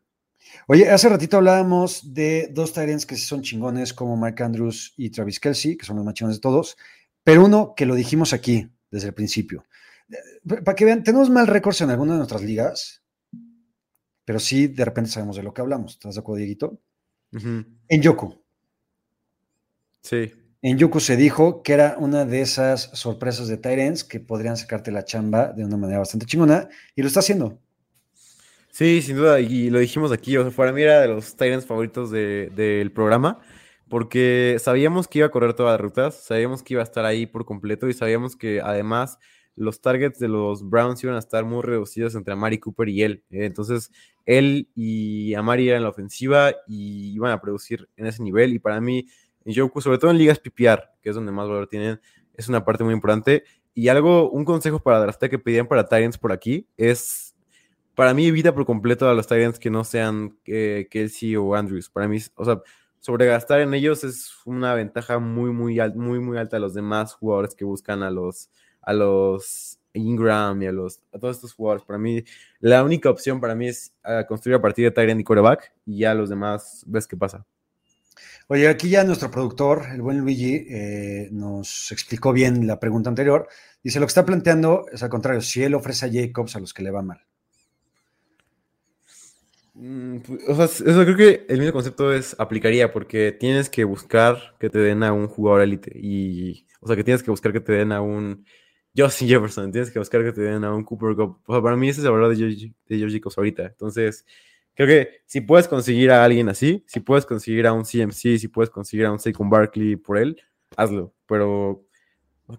Oye, hace ratito hablábamos de dos Tyrants que son chingones, como Mark Andrews y Travis Kelsey, que son los más chingones de todos, pero uno que lo dijimos aquí desde el principio. Eh, para que vean, tenemos mal récords en alguna de nuestras ligas, pero sí de repente sabemos de lo que hablamos. ¿Estás de acuerdo, Dieguito? En Yoku. Sí. En Yoku se dijo que era una de esas sorpresas de Tyrants que podrían sacarte la chamba de una manera bastante chingona y lo está haciendo. Sí, sin duda, y lo dijimos aquí, o sea, para mí era de los Tyrants favoritos del programa, porque sabíamos que iba a correr todas las rutas, sabíamos que iba a estar ahí por completo y sabíamos que además los targets de los Browns iban a estar muy reducidos entre Amari Cooper y él. Eh, entonces, él y Amari eran la ofensiva y iban a producir en ese nivel. Y para mí, Joku, sobre todo en ligas PPR, que es donde más valor tienen, es una parte muy importante. Y algo, un consejo para draftear que pedían para Tyrants por aquí es, para mí, evita por completo a los Tyrants que no sean eh, Kelsey o Andrews. Para mí, o sea, sobregastar en ellos es una ventaja muy, muy, muy, muy alta a los demás jugadores que buscan a los a los Ingram y a, los, a todos estos jugadores. Para mí, la única opción para mí es ah, construir a partir de Tyrant y quarterback y ya los demás ves qué pasa. Oye, aquí ya nuestro productor, el buen Luigi, eh, nos explicó bien la pregunta anterior. Dice, lo que está planteando es al contrario, si él ofrece a Jacobs a los que le va mal. Mm, pues, o sea, eso creo que el mismo concepto es aplicaría porque tienes que buscar que te den a un jugador élite y, o sea, que tienes que buscar que te den a un Justin Jefferson, tienes que buscar que te den a un Cooper Cup. para mí ese es el valor de George, de ahorita. Entonces, creo que si puedes conseguir a alguien así, si puedes conseguir a un CMC, si puedes conseguir a un Saquon Barkley por él, hazlo. Pero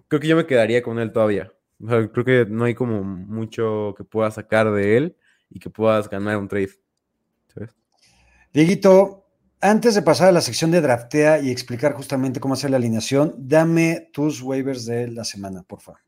creo que yo me quedaría con él todavía. creo que no hay como mucho que puedas sacar de él y que puedas ganar un trade. ¿sabes? Dieguito, antes de pasar a la sección de draftea y explicar justamente cómo hacer la alineación, dame tus waivers de la semana, por favor.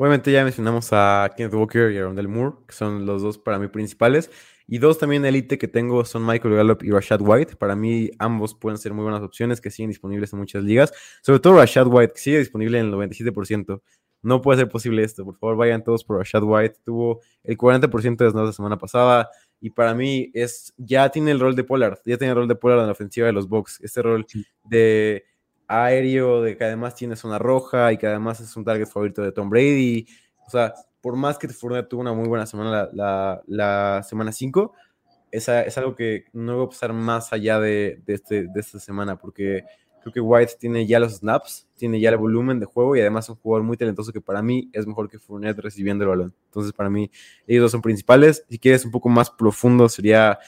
Obviamente ya mencionamos a Kenneth Walker y a Rondell Moore, que son los dos para mí principales. Y dos también elite que tengo son Michael Gallup y Rashad White. Para mí ambos pueden ser muy buenas opciones que siguen disponibles en muchas ligas. Sobre todo Rashad White, que sigue disponible en el 97%. No puede ser posible esto. Por favor, vayan todos por Rashad White. Tuvo el 40% de snaps la semana pasada. Y para mí es ya tiene el rol de Pollard. Ya tiene el rol de Pollard en la ofensiva de los Bucks. Este rol de aéreo, de que además tiene zona roja y que además es un target favorito de Tom Brady. O sea, por más que Fournette tuvo una muy buena semana la, semana 5, es, es, algo que no va a pasar más allá de, este, de esta semana, porque creo que White tiene ya los snaps, tiene ya el volumen de juego y además es un jugador muy talentoso que para mí es mejor que Fournette recibiendo el balón. Entonces, para mí, ellos dos son principales. Si quieres un poco más profundo, sería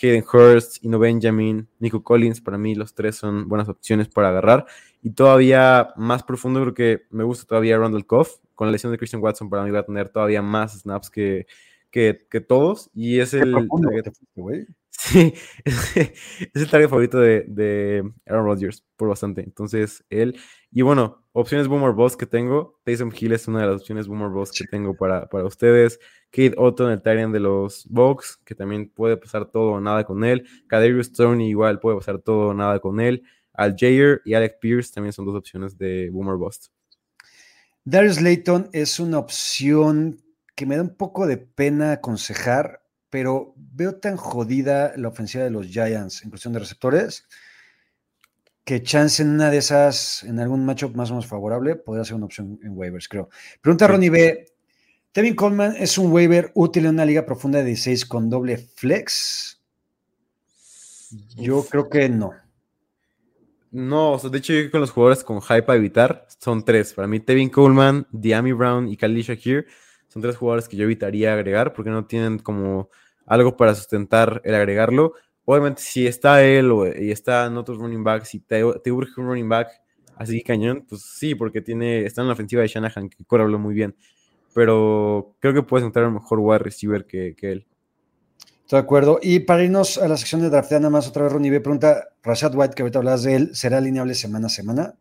Hayden Hurst, Ino Benjamin, Nico Collins, para mí los tres son buenas opciones para agarrar. Y todavía más profundo, creo que me gusta todavía Randall Koff. Con la lesión de Christian Watson, para mí va a tener todavía más snaps que, que, todos. Y es el. Sí, es, el target favorito de, de, Aaron Rodgers por bastante. Entonces, él. Y bueno, opciones Boomer Boss que tengo. Taysom Hill es una de las opciones Boomer Boss que tengo para, para ustedes. Kate Otto en el Tyrant de los Bucks, que también puede pasar todo o nada con él. Kadarius Tony igual puede pasar todo o nada con él. Al Jair y Alex Pierce también son dos opciones de Boomer Bust. Darius Layton es una opción que me da un poco de pena aconsejar, pero veo tan jodida la ofensiva de los Giants en cuestión de receptores que chance en una de esas, en algún matchup más o menos favorable, podría ser una opción en waivers, creo. Pregunta Ronnie B. Tevin Coleman es un waiver útil en una liga profunda de 16 con doble flex. Yo creo que no. No, o sea, de hecho, yo con los jugadores con hype a evitar son tres. Para mí, Tevin Coleman, Diami Brown y Khalil Shakir son tres jugadores que yo evitaría agregar porque no tienen como algo para sustentar el agregarlo. Obviamente, si está él o, y están otros running backs, y te, te urge un running back así cañón, pues sí, porque tiene, está en la ofensiva de Shanahan, que corre muy bien. Pero creo que puedes encontrar un mejor wide receiver que, que él. Estoy de acuerdo. Y para irnos a la sección de draft, nada más otra vez, Ronnie B pregunta, Rashad White, que ahorita hablas de él, ¿será alineable semana a semana?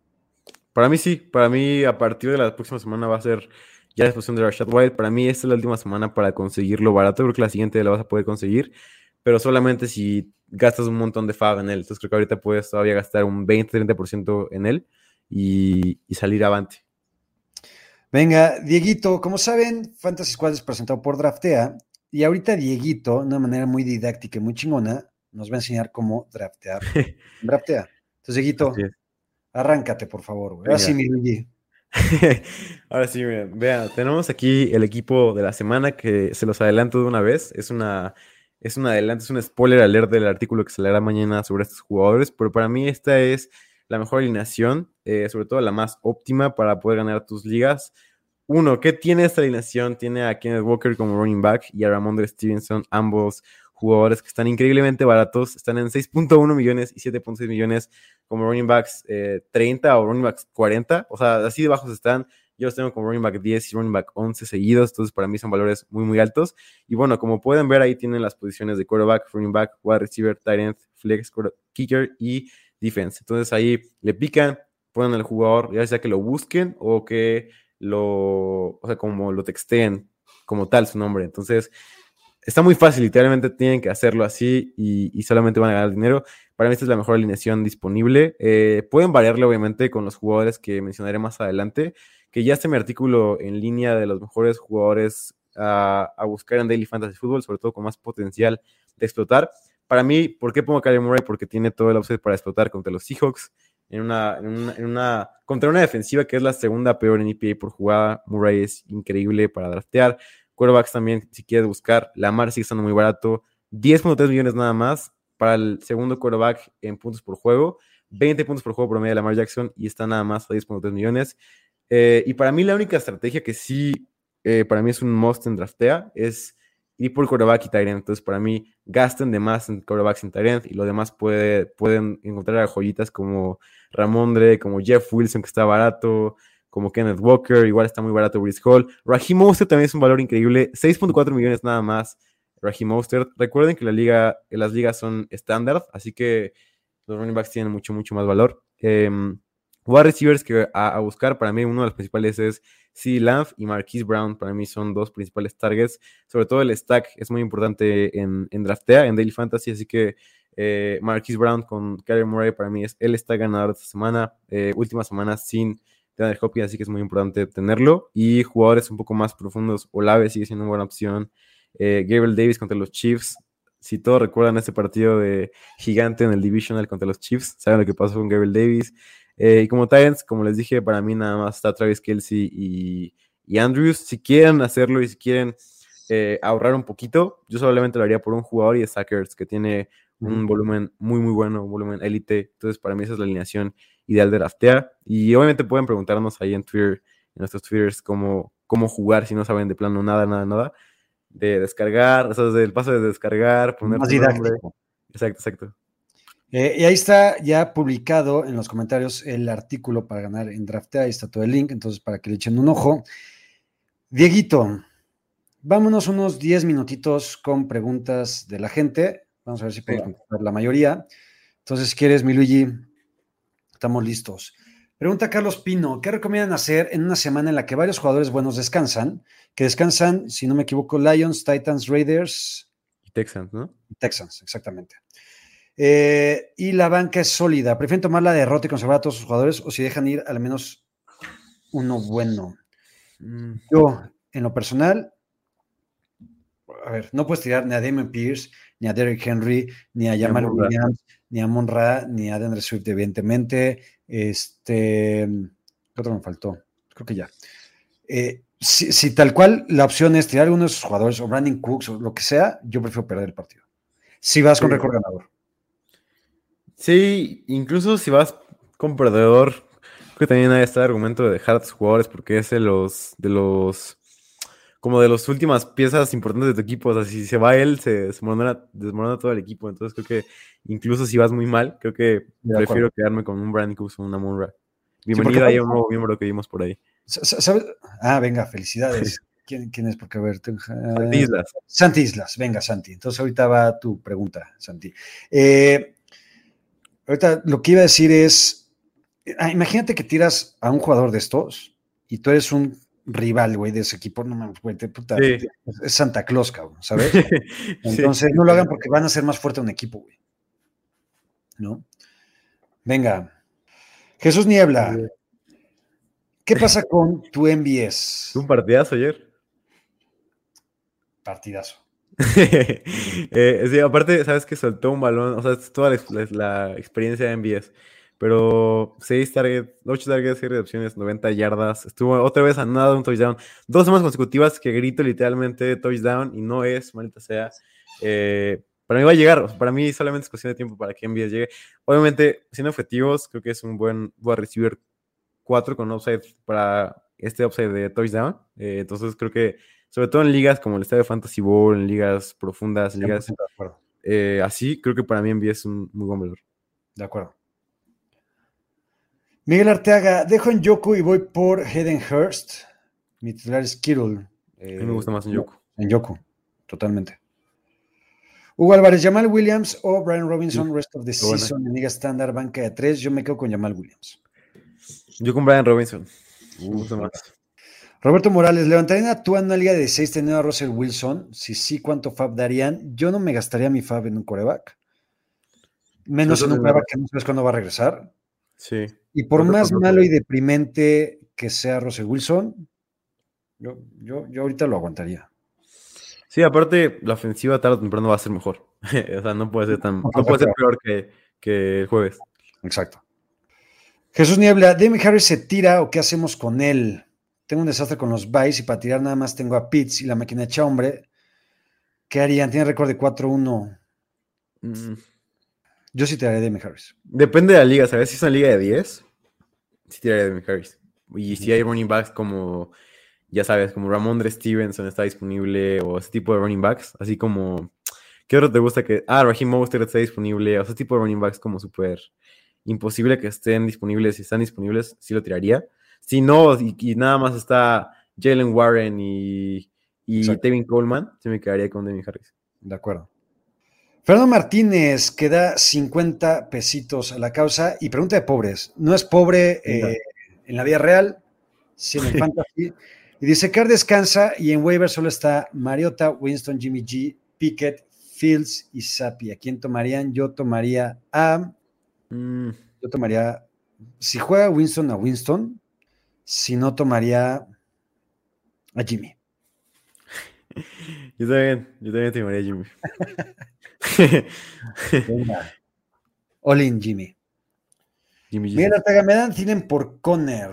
Para mí sí, para mí a partir de la próxima semana va a ser ya la exposición de Rashad White. Para mí esta es la última semana para conseguirlo barato, creo que la siguiente la vas a poder conseguir, pero solamente si gastas un montón de fab en él. Entonces creo que ahorita puedes todavía gastar un 20-30% en él y, salir avante. Venga, Dieguito, como saben, Fantasy Squad es presentado por Draftea y ahorita Dieguito, de una manera muy didáctica y muy chingona, nos va a enseñar cómo draftear. Draftea. Entonces, Dieguito, arráncate, por favor. Ahora sí, mi Luigi. Ahora sí, miren, vean, tenemos aquí el equipo de la semana que se los adelanto de una vez. Es una, es un adelanto, es un spoiler alert del artículo que se leerá mañana sobre estos jugadores, pero para mí esta es la mejor alineación, eh, sobre todo la más óptima para poder ganar tus ligas. Uno, ¿qué tiene esta alineación? Tiene a Kenneth Walker como running back y a Ramondre Stevenson, ambos jugadores que están increíblemente baratos, están en 6.1 millones y 7.6 millones como running backs 30 eh, o running backs 40, o sea, así de bajos están. Yo los tengo como running back 10 y running back 11 seguidos, entonces para mí son valores muy, muy altos. Y bueno, como pueden ver, ahí tienen las posiciones de quarterback, running back, wide receiver, tight end, flex, kicker y defense. Entonces ahí le pican, ponen al jugador, ya sea que lo busquen o que lo, o sea, como lo texten como tal su nombre. Entonces, está muy fácil, literalmente tienen que hacerlo así y, solamente van a ganar dinero. Para mí esta es la mejor alineación disponible. Eh, pueden variarle obviamente con los jugadores que mencionaré más adelante, que ya está mi artículo en línea de los mejores jugadores a, a buscar en Daily Fantasy Football, sobre todo con más potencial de explotar. Para mí, ¿por qué pongo a Kyler Murray? Porque tiene todo el offset para explotar contra los Seahawks. En una, contra una defensiva que es la segunda peor en EPA por jugada. Murray es increíble para draftear. Quarterbacks también, si quieres buscar. Lamar sigue estando muy barato. 10.3 millones nada más para el segundo quarterback en puntos por juego. 20 puntos por juego promedio de Lamar Jackson y está nada más a 10.3 millones. Eh, y para mí la única estrategia que sí, eh, para mí es un must en draftea es y por quarterback y Tyrant. Entonces, para mí, gasten de más en quarterbacks y Tyrant y lo demás puede, pueden encontrar joyitas como Ramondre, como Jeff Wilson, que está barato, como Kenneth Walker, igual está muy barato Brice Hall. Raheem Mostert también es un valor increíble, 6.4 millones nada más. Raheem Mostert. Recuerden que la liga, las ligas son estándar, así que los running backs tienen mucho, mucho más valor. Eh, receivers que a, buscar, para mí uno de los principales es C. Lamb y Marquise Brown para mí son dos principales targets. Sobre todo el stack es muy importante en, en Draftea, en Daily Fantasy, así que eh, Marquise Brown con Kyler Murray para mí es el está ganador esta semana. Eh, última semana sin tener Hopkins, así que es muy importante tenerlo. Y jugadores un poco más profundos, Olave sigue siendo una buena opción. Eh, Gabriel Davis contra los Chiefs. Si todos recuerdan ese partido de gigante en el Divisional contra los Chiefs, saben lo que pasó con Gabriel Davis. Eh, y como Titans, como les dije, para mí nada más está Travis Kelsey y, Andrews. Si quieren hacerlo y si quieren eh, ahorrar un poquito, yo solamente lo haría por un jugador y es Sackers, que tiene un volumen muy, muy bueno, un volumen élite. Entonces, para mí esa es la alineación ideal de draftear. Y obviamente pueden preguntarnos ahí en Twitter, en nuestros Twitters, cómo, cómo jugar si no saben de plano nada, nada, nada. De descargar, o sea, desde el paso de descargar, poner Más Exacto, exacto. Eh, y ahí está ya publicado en los comentarios el artículo para ganar en Draftea, ahí está todo el link, entonces para que le echen un ojo. Dieguito, vámonos unos 10 minutitos con preguntas de la gente. Vamos a ver si podemos contestar la mayoría. Entonces, si quieres, mi Luigi, estamos listos. Pregunta Carlos Pino, ¿qué recomiendan hacer en una semana en la que varios jugadores buenos descansan? Que descansan, si no me equivoco, Lions, Titans, Raiders. Y Texans, ¿no? Texans, exactamente. Eh, y la banca es sólida. ¿Prefieren tomar la derrota y conservar a todos sus jugadores o si dejan ir al menos uno bueno? Mm. Yo, en lo personal, a ver, no puedes tirar ni a Damon Pierce, ni a Derrick Henry, ni a Jamal Williams, ni a Monra, ni a Andre Swift, evidentemente. Este, ¿qué otro me faltó? Creo que ya. Eh, si, si tal cual la opción es tirar uno de esos jugadores o Brandon Cooks o lo que sea, yo prefiero perder el partido. Si vas con Sí. récord ganador. Sí, incluso si vas con perdedor, creo que también hay este argumento de dejar a tus jugadores porque es de los, de los, como de las últimas piezas importantes de tu equipo. O sea, si se va él, se desmorona, desmorona todo el equipo. Entonces creo que incluso si vas muy mal, creo que De acuerdo. prefiero quedarme con un Brandon Cooks o una porque Bienvenida ahí a un nuevo miembro que vimos por ahí. Ah, venga, felicidades. ¿Quién, quién es? Porque a ver. ah, Islas. Santi Islas, venga, Santi. Entonces ahorita va tu pregunta, Santi. Eh, ahorita lo que iba a decir es, ah, imagínate que tiras a un jugador de estos y tú eres un rival, güey, de ese equipo, no mames, güey, puta, Sí. es Santa Claus, cabrón, ¿sabes? Sí. Entonces no lo hagan porque van a ser más fuerte un equipo, güey. ¿No? Venga. Jesús Niebla. ¿Qué pasa con tu MBS? Un partidazo ayer. Partidazo. Eh, sí, aparte, sabes que soltó un balón, o sea, es toda la, la- experiencia de MBS, pero 6 targets, 8 targets, 6 recepciones, 90 yardas, estuvo otra vez a nada de un touchdown, dos semanas consecutivas que grito literalmente touchdown y no es, maldita sea. Eh, para mí va a llegar, para mí solamente es cuestión de tiempo para que MBS llegue. Obviamente, siendo objetivos, creo que es un buen, voy a recibir 4 con upside para este upside de touchdown, eh, entonces creo que sobre todo en ligas como el Estadio Fantasy Bowl, en ligas profundas, en ligas 100% de acuerdo. eh, así, creo que para mí MB es un muy buen valor. De acuerdo. Miguel Arteaga, dejo en Yoku y voy por Hayden Hurst. Mi titular es Kittle. A mí me gusta más en Yoku. En Yoku, totalmente. Hugo Álvarez, Jamal Williams o Brian Robinson, rest of the buena. season en Liga Estándar, banca de tres. Yo me quedo con Jamal Williams. Yo con Brian Robinson. Me gusta más. Roberto Morales, ¿levantarían a tu en una liga de 6 teniendo a Russell Wilson? Si sí, ¿cuánto fab darían? Yo no me gastaría mi fab en un coreback. Menos en un coreback que no sabes cuándo va a regresar. Sí. Y por más malo y deprimente que sea Russell Wilson, yo, yo, yo ahorita lo aguantaría. Sí, aparte, la ofensiva tarde o temprano va a ser mejor. o sea, no puede ser tan. No puede ser peor que, que el jueves. Exacto. Jesús Niebla, Demi Harris se tira o qué hacemos con él? Tengo un desastre con los buys y para tirar nada más tengo a Pitts y la máquina echa hombre. ¿Qué harían? Tiene récord de 4-1. Mm, Yo sí tiraría a Demi Harris. Depende de la liga, ¿sabes? Si es una liga de 10, sí tiraría de Harris. Y si hay running backs como, ya sabes, como Ramondre Stevenson está disponible o ese tipo de running backs, así como, ¿qué otro te gusta que, ah, Raheem Mostert está disponible, o ese tipo de running backs como súper imposible que estén disponibles, si están disponibles, sí lo tiraría. Si no, y, y nada más está Jalen Warren y, y. Tevin Coleman, sí me quedaría con Devin Harris. De acuerdo. Fernando Martínez, que da 50 pesitos a la causa y pregunta de pobres. No es pobre eh, en la vida real, sino en fantasy. Y dice, Car descansa y en waiver solo está Mariota, Winston, Jimmy G, Pickett, Fields y Sapi. ¿A quién tomarían? Yo tomaría a... Mm, Yo tomaría... Si juega Winston a Winston, si no tomaría a Jimmy. yo también, yo también te llamaría Jimmy. Venga. All in, Jimmy. Jimmy Arteaga, me dan Thielen por Conner.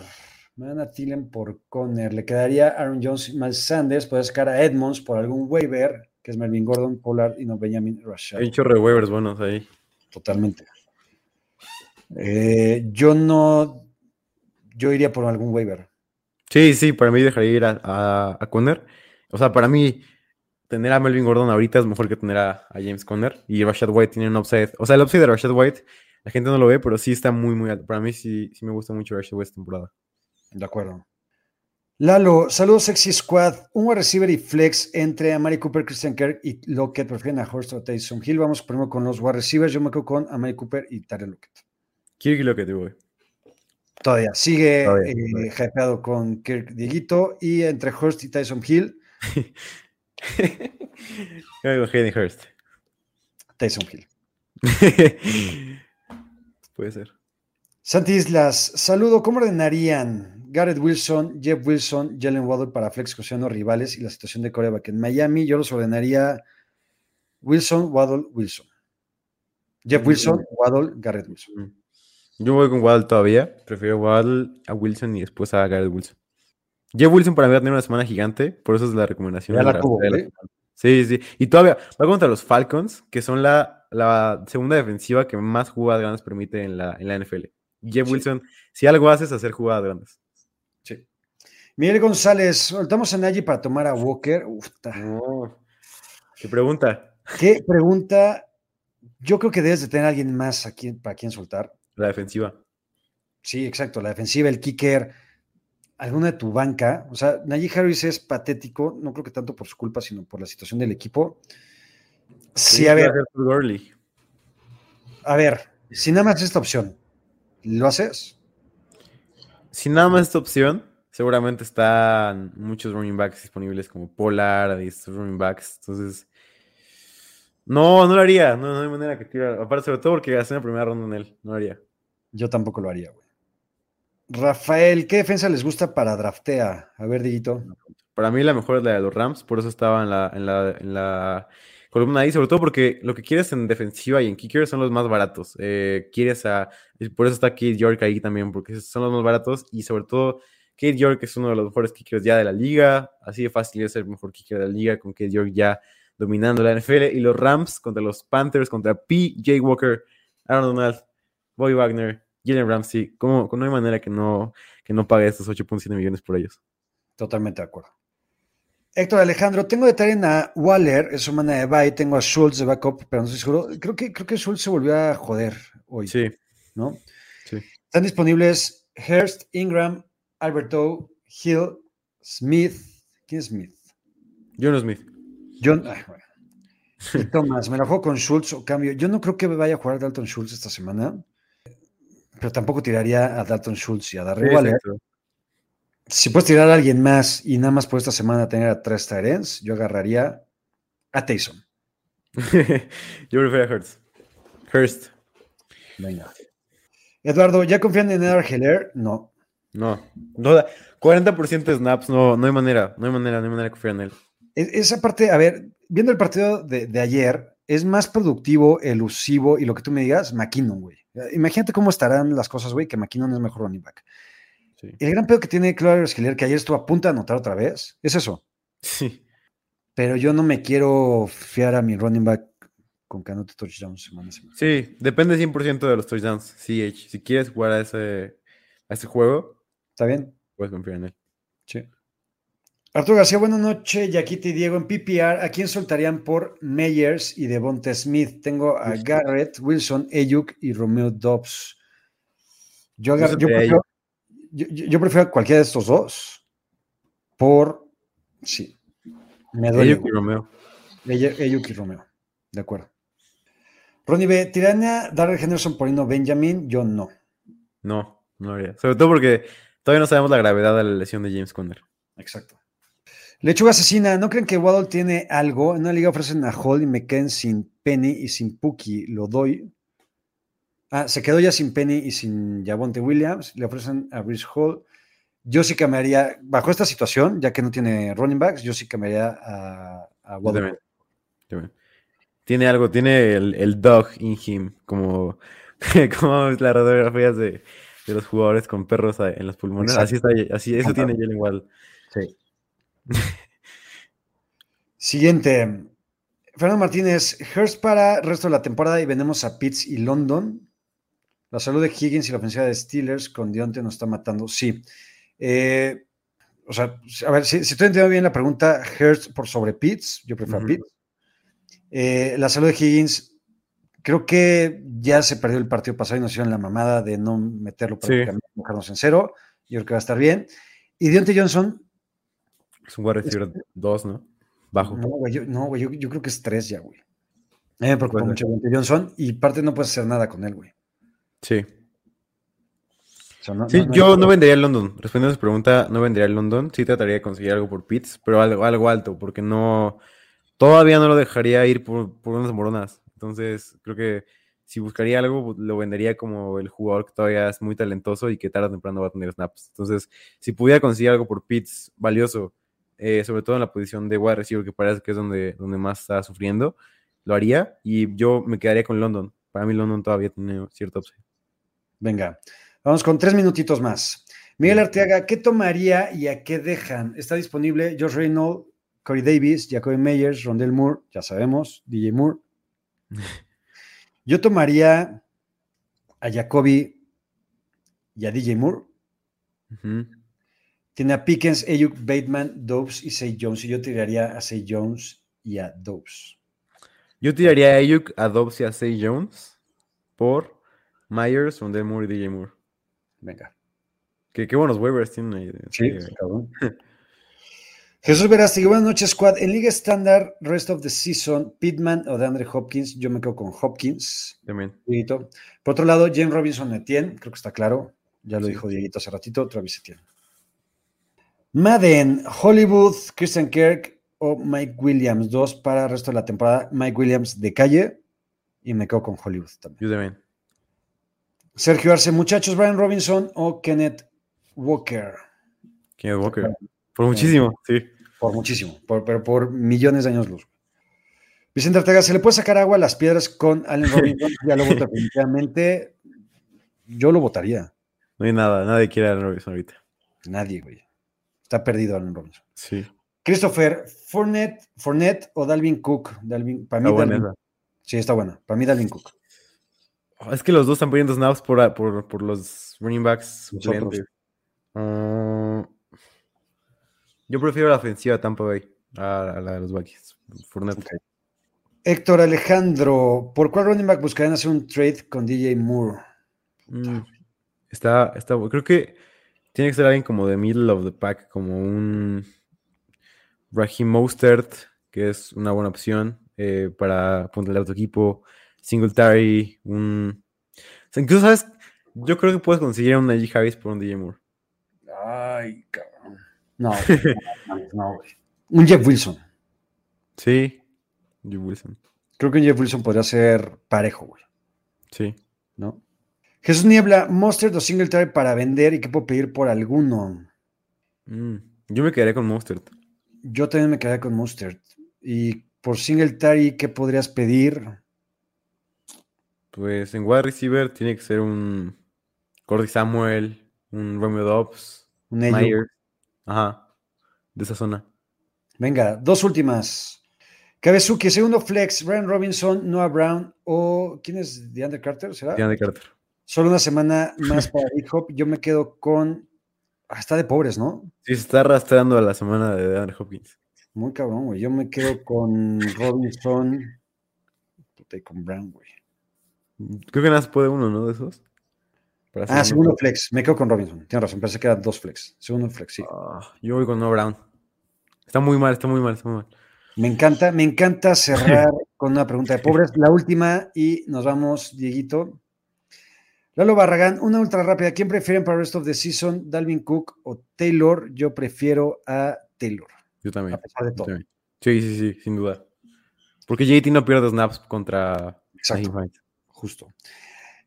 Me dan a Thielen por Conner. Le quedaría Aaron Jones y Miles Sanders. Puede sacar a Edmonds por algún waiver, que es Melvin Gordon, Pollard y no Benjamin Rashad. Hay un chorro de waivers buenos ahí. Totalmente. Eh, yo no. Yo iría por algún waiver. Sí, sí, para mí dejaría ir a, a, a Conner. O sea, para mí, tener a Melvin Gordon ahorita es mejor que tener a, a James Conner. Y Rashad White tiene un upside. O sea, el upside de Rashad White, la gente no lo ve, pero sí está muy, muy alto. Para mí sí, sí me gusta mucho Rashad White esta temporada. De acuerdo. Lalo, saludos Sexy Squad. Un receiver y flex entre Amari Cooper, Christian Kirk y Lockett. Prefieren a Horst o Taysom Hill. Vamos primero con los wide receivers. Yo me quedo con Amari Cooper y Tyler Lockett. Kirk lo que te voy. Todavía sigue Todavía, eh, hypeado con Kirk Dieguito y entre Hurst y Tyson Hill, Yo digo Hayden Hurst. Tyson Hill. Puede ser. Santi Islas, saludo. ¿Cómo ordenarían Garrett Wilson, Jeff Wilson, Jalen Waddle para flex o rivales y la situación de coreback en Miami? Yo los ordenaría Wilson, Waddle, Wilson. Jeff Wilson, Waddle, Garrett Wilson. Yo voy con Waddle todavía. Prefiero Waddle a Wilson y después a Garrett Wilson. Jeff Wilson para mí va a tener una semana gigante, por eso es la recomendación. Ya la ¿eh? semana. Sí, sí. Y todavía va contra los Falcons, que son la, la segunda defensiva que más jugadas grandes permite en la, en la NFL. Jeff Sí. Wilson, si algo haces, hacer jugadas grandes. Sí. Miguel González, soltamos a Nagy para tomar a Walker. Uf, ta. ¿Qué pregunta? ¿Qué pregunta? Yo creo que debes de tener a alguien más aquí para quien soltar. La defensiva. Sí, exacto. La defensiva, el kicker, alguna de tu banca. O sea, Najee Harris es patético, no creo que tanto por su culpa, sino por la situación del equipo. Sí, a ver, a ver, si nada más esta opción, ¿lo haces? Si nada más esta opción, seguramente están muchos running backs disponibles como Pollard y estos running backs. Entonces, no, no lo haría. No, no hay manera que tire. Aparte, sobre todo porque gasté la primera ronda en él. No lo haría. Yo tampoco lo haría, güey. Rafael, ¿qué defensa les gusta para draftea? A ver, Diguito. Para mí la mejor es la de los Rams, por eso estaba en la, en la, en la columna ahí, sobre todo porque lo que quieres en defensiva y en kicker son los más baratos. Eh, quieres a, por eso está Kate York ahí también, porque son los más baratos y sobre todo Kate York es uno de los mejores kickers ya de la liga, así de fácil es ser el mejor kicker de la liga con Kate York ya dominando la NFL y los Rams contra los Panthers, contra P.J. Walker, Aaron Donald, Bobby Wagner, Jalen Ramsey, ¿cómo, no hay manera que no, que no pague estos 8.7 millones por ellos. Totalmente de acuerdo. Héctor Alejandro, tengo de a Waller, es semana de bye, tengo a Schultz de backup, pero no estoy seguro. Creo que, creo que Schultz se volvió a joder hoy, Sí, ¿no? sí. Están disponibles Hurst, Ingram, Alberto, Hill, Smith. ¿Quién es Smith? Jono Smith. John. ay, bueno. Y Thomas, me la juego con Schultz o cambio. Yo no creo que vaya a jugar Dalton Schultz esta semana, pero tampoco tiraría a Dalton Schultz y a Waller. Exacto. Si puedes tirar a alguien más y nada más por esta semana tener a tres Tyrens, yo agarraría a Taysom. Yo prefiero a Hurst. Hurst. Venga. Eduardo, ¿ya confían en Edward Heller? No. No. no 40% de snaps, no, no hay manera. No hay manera, no hay manera de confiar en él. Esa parte, a ver, viendo el partido de, de ayer, es más productivo, elusivo y lo que tú me digas, McKinnon, güey. Imagínate cómo estarán las cosas, güey, que McKinnon es mejor running back. Sí. El gran pedo que tiene Claudio Schiller, que ayer estuvo a punto de anotar otra vez, es eso. Sí. Pero yo no me quiero fiar a mi running back con que anote touchdowns semana a semana. Sí, depende 100% de los touchdowns. CH. Si quieres jugar a ese, a ese juego, ¿Está bien? puedes confiar en él. Sí. Arturo García, buenas noches. Yaquita y Diego en PPR. ¿A quién soltarían por Meyers y Devonta Smith? Tengo a. Garrett, Wilson, Ayuk y Romeo Dobbs. Yo, prefiero, yo, prefiero cualquiera de estos dos por. Sí. Me duele. Ayuk y Romeo. Ay- Ayuk y Romeo. De acuerdo. Ronnie B. ¿Tirania Darrell Henderson por Ino Benjamin? Yo no. No, no haría. Sobre todo porque todavía no sabemos la gravedad de la lesión de James Conner. Exacto. Lechuga asesina, ¿no creen que Waddle tiene algo? En una liga ofrecen a Hall y me sin Penny y sin Puki. Lo doy. Ah, se quedó ya sin Penny y sin Javonte Williams. Le ofrecen a Brice Hall. Yo sí cambiaría, bajo esta situación, ya que no tiene running backs, yo sí cambiaría a, Waddle. Tiene algo, tiene el, el dog in him, como, como las radiografías de, de los jugadores con perros en los pulmones. Así está, así, eso tiene Jalen Waddle. Sí. Siguiente. Fernando Martínez, Hurst para el resto de la temporada y vendemos a Pitts y London. La salud de Higgins y la ofensiva de Steelers con Dionte nos está matando. Sí. Eh, o sea, a ver, si, si estoy entendiendo bien la pregunta, Hurst por sobre Pitts, yo prefiero a Pitts. Eh, la salud de Higgins, creo que ya se perdió el partido pasado y nos hicieron la mamada de no meterlo para Sí. en cero. Yo creo que va a estar bien. Y Dionte Johnson, Es un wide receiver 2, ¿no? Bajo. no, güey, yo, no, güey, yo, yo creo que es tres ya, güey. Mí me preocupa Bueno. mucho Johnson y parte no puedes hacer nada con él, güey. Sí. O sea, no- Sí, no- no yo no vendería el London. Respondiendo a su pregunta, no vendería el London. Sí trataría de conseguir algo por Pitts, pero algo, algo alto, porque no. Todavía no lo dejaría ir por, por unas moronas. Entonces, creo que si buscaría algo, lo vendería como el jugador que todavía es muy talentoso y que tarde o temprano va a tener snaps. Entonces, si pudiera conseguir algo por Pitts valioso, eh, sobre todo en la posición de wide receiver, que parece que es donde, donde más está sufriendo, lo haría y yo me quedaría con London. Para mí, London todavía tiene cierto upside. Venga, vamos con tres minutitos más. Miguel Arteaga, ¿qué tomaría y a qué dejan? Está disponible Josh Reynolds, Corey Davis, Jacoby Meyers, Rondell Moore, ya sabemos, DJ Moore. Yo tomaría a Jacoby y a DJ Moore. Tiene a Pickens, Ayuk, Bateman, Dobbs y Say Jones. Y yo tiraría a Say Jones y a Dobbs. Yo tiraría a Ayuk, a Dobbs y a Say Jones por Myers, Rondell Moore y DJ Moore. Venga. Qué, qué buenos waivers tienen ahí. Sí, cabrón. Jesús Verástegui, buenas noches, Squad. En Liga Estándar, rest of the season, Pittman o de Andre Hopkins. Yo me quedo con Hopkins. También. Dieguito. Por otro lado, James Robinson Etienne, creo que está claro. Ya lo Sí. dijo Dieguito hace ratito, Travis Etienne. Madden, Hollywood, Christian Kirk o Mike Williams. Dos para el resto de la temporada. Mike Williams de calle y me quedo con Hollywood también. Yo también. Sergio Arce, muchachos, Brian Robinson o Kenneth Walker. Kenneth Walker. Por muchísimo, sí. Por muchísimo, por, pero por millones de años luz. Vicente Ortega, ¿se le puede sacar agua a las piedras con Allen Robinson? ya lo voto definitivamente. Yo lo votaría. No hay nada, nadie quiere a Allen Robinson ahorita. Nadie, güey. Está perdido Allen Robinson. Sí. Christopher, Fournette, Fournette o Dalvin Cook. Dalvin, para mí, Está buena Dalvin- esa. sí, está buena. Para mí, Dalvin Cook. Oh, Es que los dos están poniendo snaps por, por, por los running backs. Ah, yo prefiero la ofensiva Tampa Bay a, a la de los Vikings. Fournette. Ok. Héctor Alejandro, ¿por cuál running back buscarían hacer un trade con DJ Moore? Mm, Está, está, creo que tiene que ser alguien como de middle of the pack, como un Raheem Mostert, que es una buena opción eh, para ponerle a tu equipo. Singletary, un. o sea, incluso, ¿sabes? Yo creo que puedes conseguir a un Najee Harris por un DJ Moore. Ay, cabrón. No, no, no, güey. Un Jeff Wilson. Sí, Joe Wilson. Creo que un Jeff Wilson podría ser parejo, güey. Sí. ¿No? Jesús Niebla, Monster o Singletary para vender y qué puedo pedir por alguno. Mm, Yo me quedaría con Mostert. Yo también me quedaría con Mustard. Y por Singletary, ¿qué podrías pedir? Pues en wide receiver tiene que ser un Cordy Samuel, un Romeo Dobbs, Un. Myers. Ajá. De esa zona. Venga, dos últimas. Kabesuki, segundo flex, Brian Robinson, Noah Brown o ¿quién es DeAndre Carter? ¿Será? DeAndre Carter. Solo una semana más para Big Hop. Yo me quedo con. Ah, está de pobres, ¿no? Sí, se está arrastrando a la semana de DeAndre Hopkins. Muy cabrón, güey. Yo me quedo con Robinson. Con Brown, güey. Creo que nada más puede uno, ¿no? De esos. Para Ah, segundo un- flex. Me quedo con Robinson. Tienes razón, pensé que eran dos flex. Segundo flex, sí. Ah, yo voy con No Brown. Está muy mal, está muy mal, está muy mal. Me encanta, me encanta cerrar con una pregunta de pobres. La última y nos vamos, Dieguito. Lalo Barragán, una ultra rápida. ¿Quién prefieren para el rest of the season? ¿Dalvin Cook o Taylor? Yo prefiero a Taylor, Yo también. a pesar de todo. Sí, sí, sí, sin duda. Porque JT no pierde snaps contra Exacto. Justo.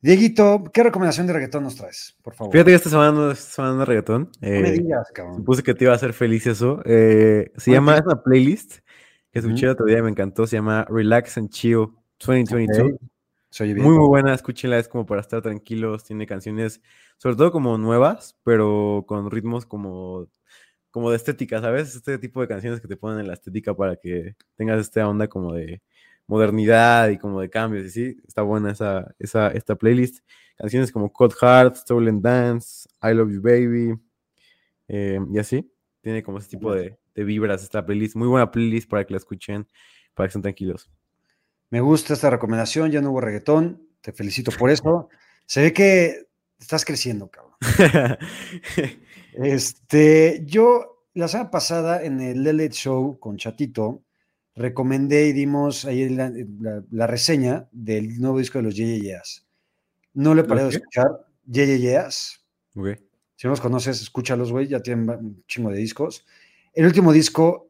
Dieguito, ¿qué recomendación de reggaetón nos traes? Por favor. Fíjate que esta semana no esta semana es reggaetón. me eh, digas, cabrón. Supuse que te iba a hacer feliz eso. Eh, se llama, es una playlist que escuché el otro día y me encantó. Se llama Relax and Chill 2022. Ok. Muy, muy buena, escúchenla, es como para estar tranquilos. Tiene canciones, sobre todo como nuevas, pero con ritmos como, como de estética, ¿sabes? Este tipo de canciones que te ponen en la estética para que tengas esta onda como de modernidad y como de cambios. Y sí, está buena esa, esa, esta playlist. Canciones como Cold Heart, Stolen Dance, I Love You Baby, eh, y así. Tiene como ese tipo de, de vibras esta playlist. Muy buena playlist para que la escuchen, para que estén tranquilos. Me gusta esta recomendación, ya no hubo reggaetón, te felicito por eso. Se ve que estás creciendo, cabrón. Este, yo la semana pasada en el LL Show con Chatito recomendé y dimos ahí la, la- la reseña del nuevo disco de los Yeas. No le paré de escuchar Yeas. Ok. Si no los conoces, escúchalos, güey, ya tienen un chingo de discos. El último disco,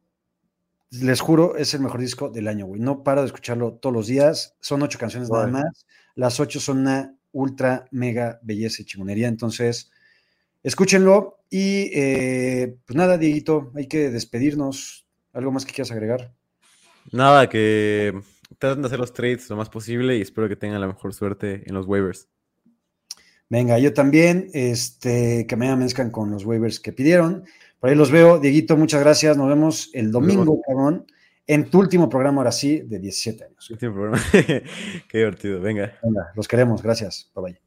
les juro, es el mejor disco del año, güey. No paro de escucharlo todos los días. Son ocho canciones nada más. Las ocho son una ultra, mega belleza y chingonería. Entonces, escúchenlo. Y eh, pues nada, Dieguito, hay que despedirnos. ¿Algo más que quieras agregar? Nada, que traten de hacer los trades lo más posible y espero que tengan la mejor suerte en los waivers. Venga, yo también, este, que me amanezcan con los waivers que pidieron. Por ahí los veo. Dieguito, muchas gracias. Nos vemos el domingo, cabrón, en tu último programa, ahora sí, de 17 años. Último programa. Qué divertido, venga. Venga, los queremos. Gracias. Bye bye.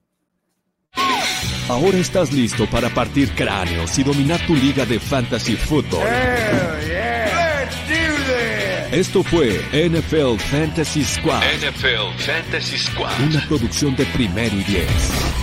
Ahora estás listo para partir cráneos y dominar tu liga de fantasy football. Esto fue NFL Fantasy Squad, NFL Fantasy Squad. una producción de primero y diez.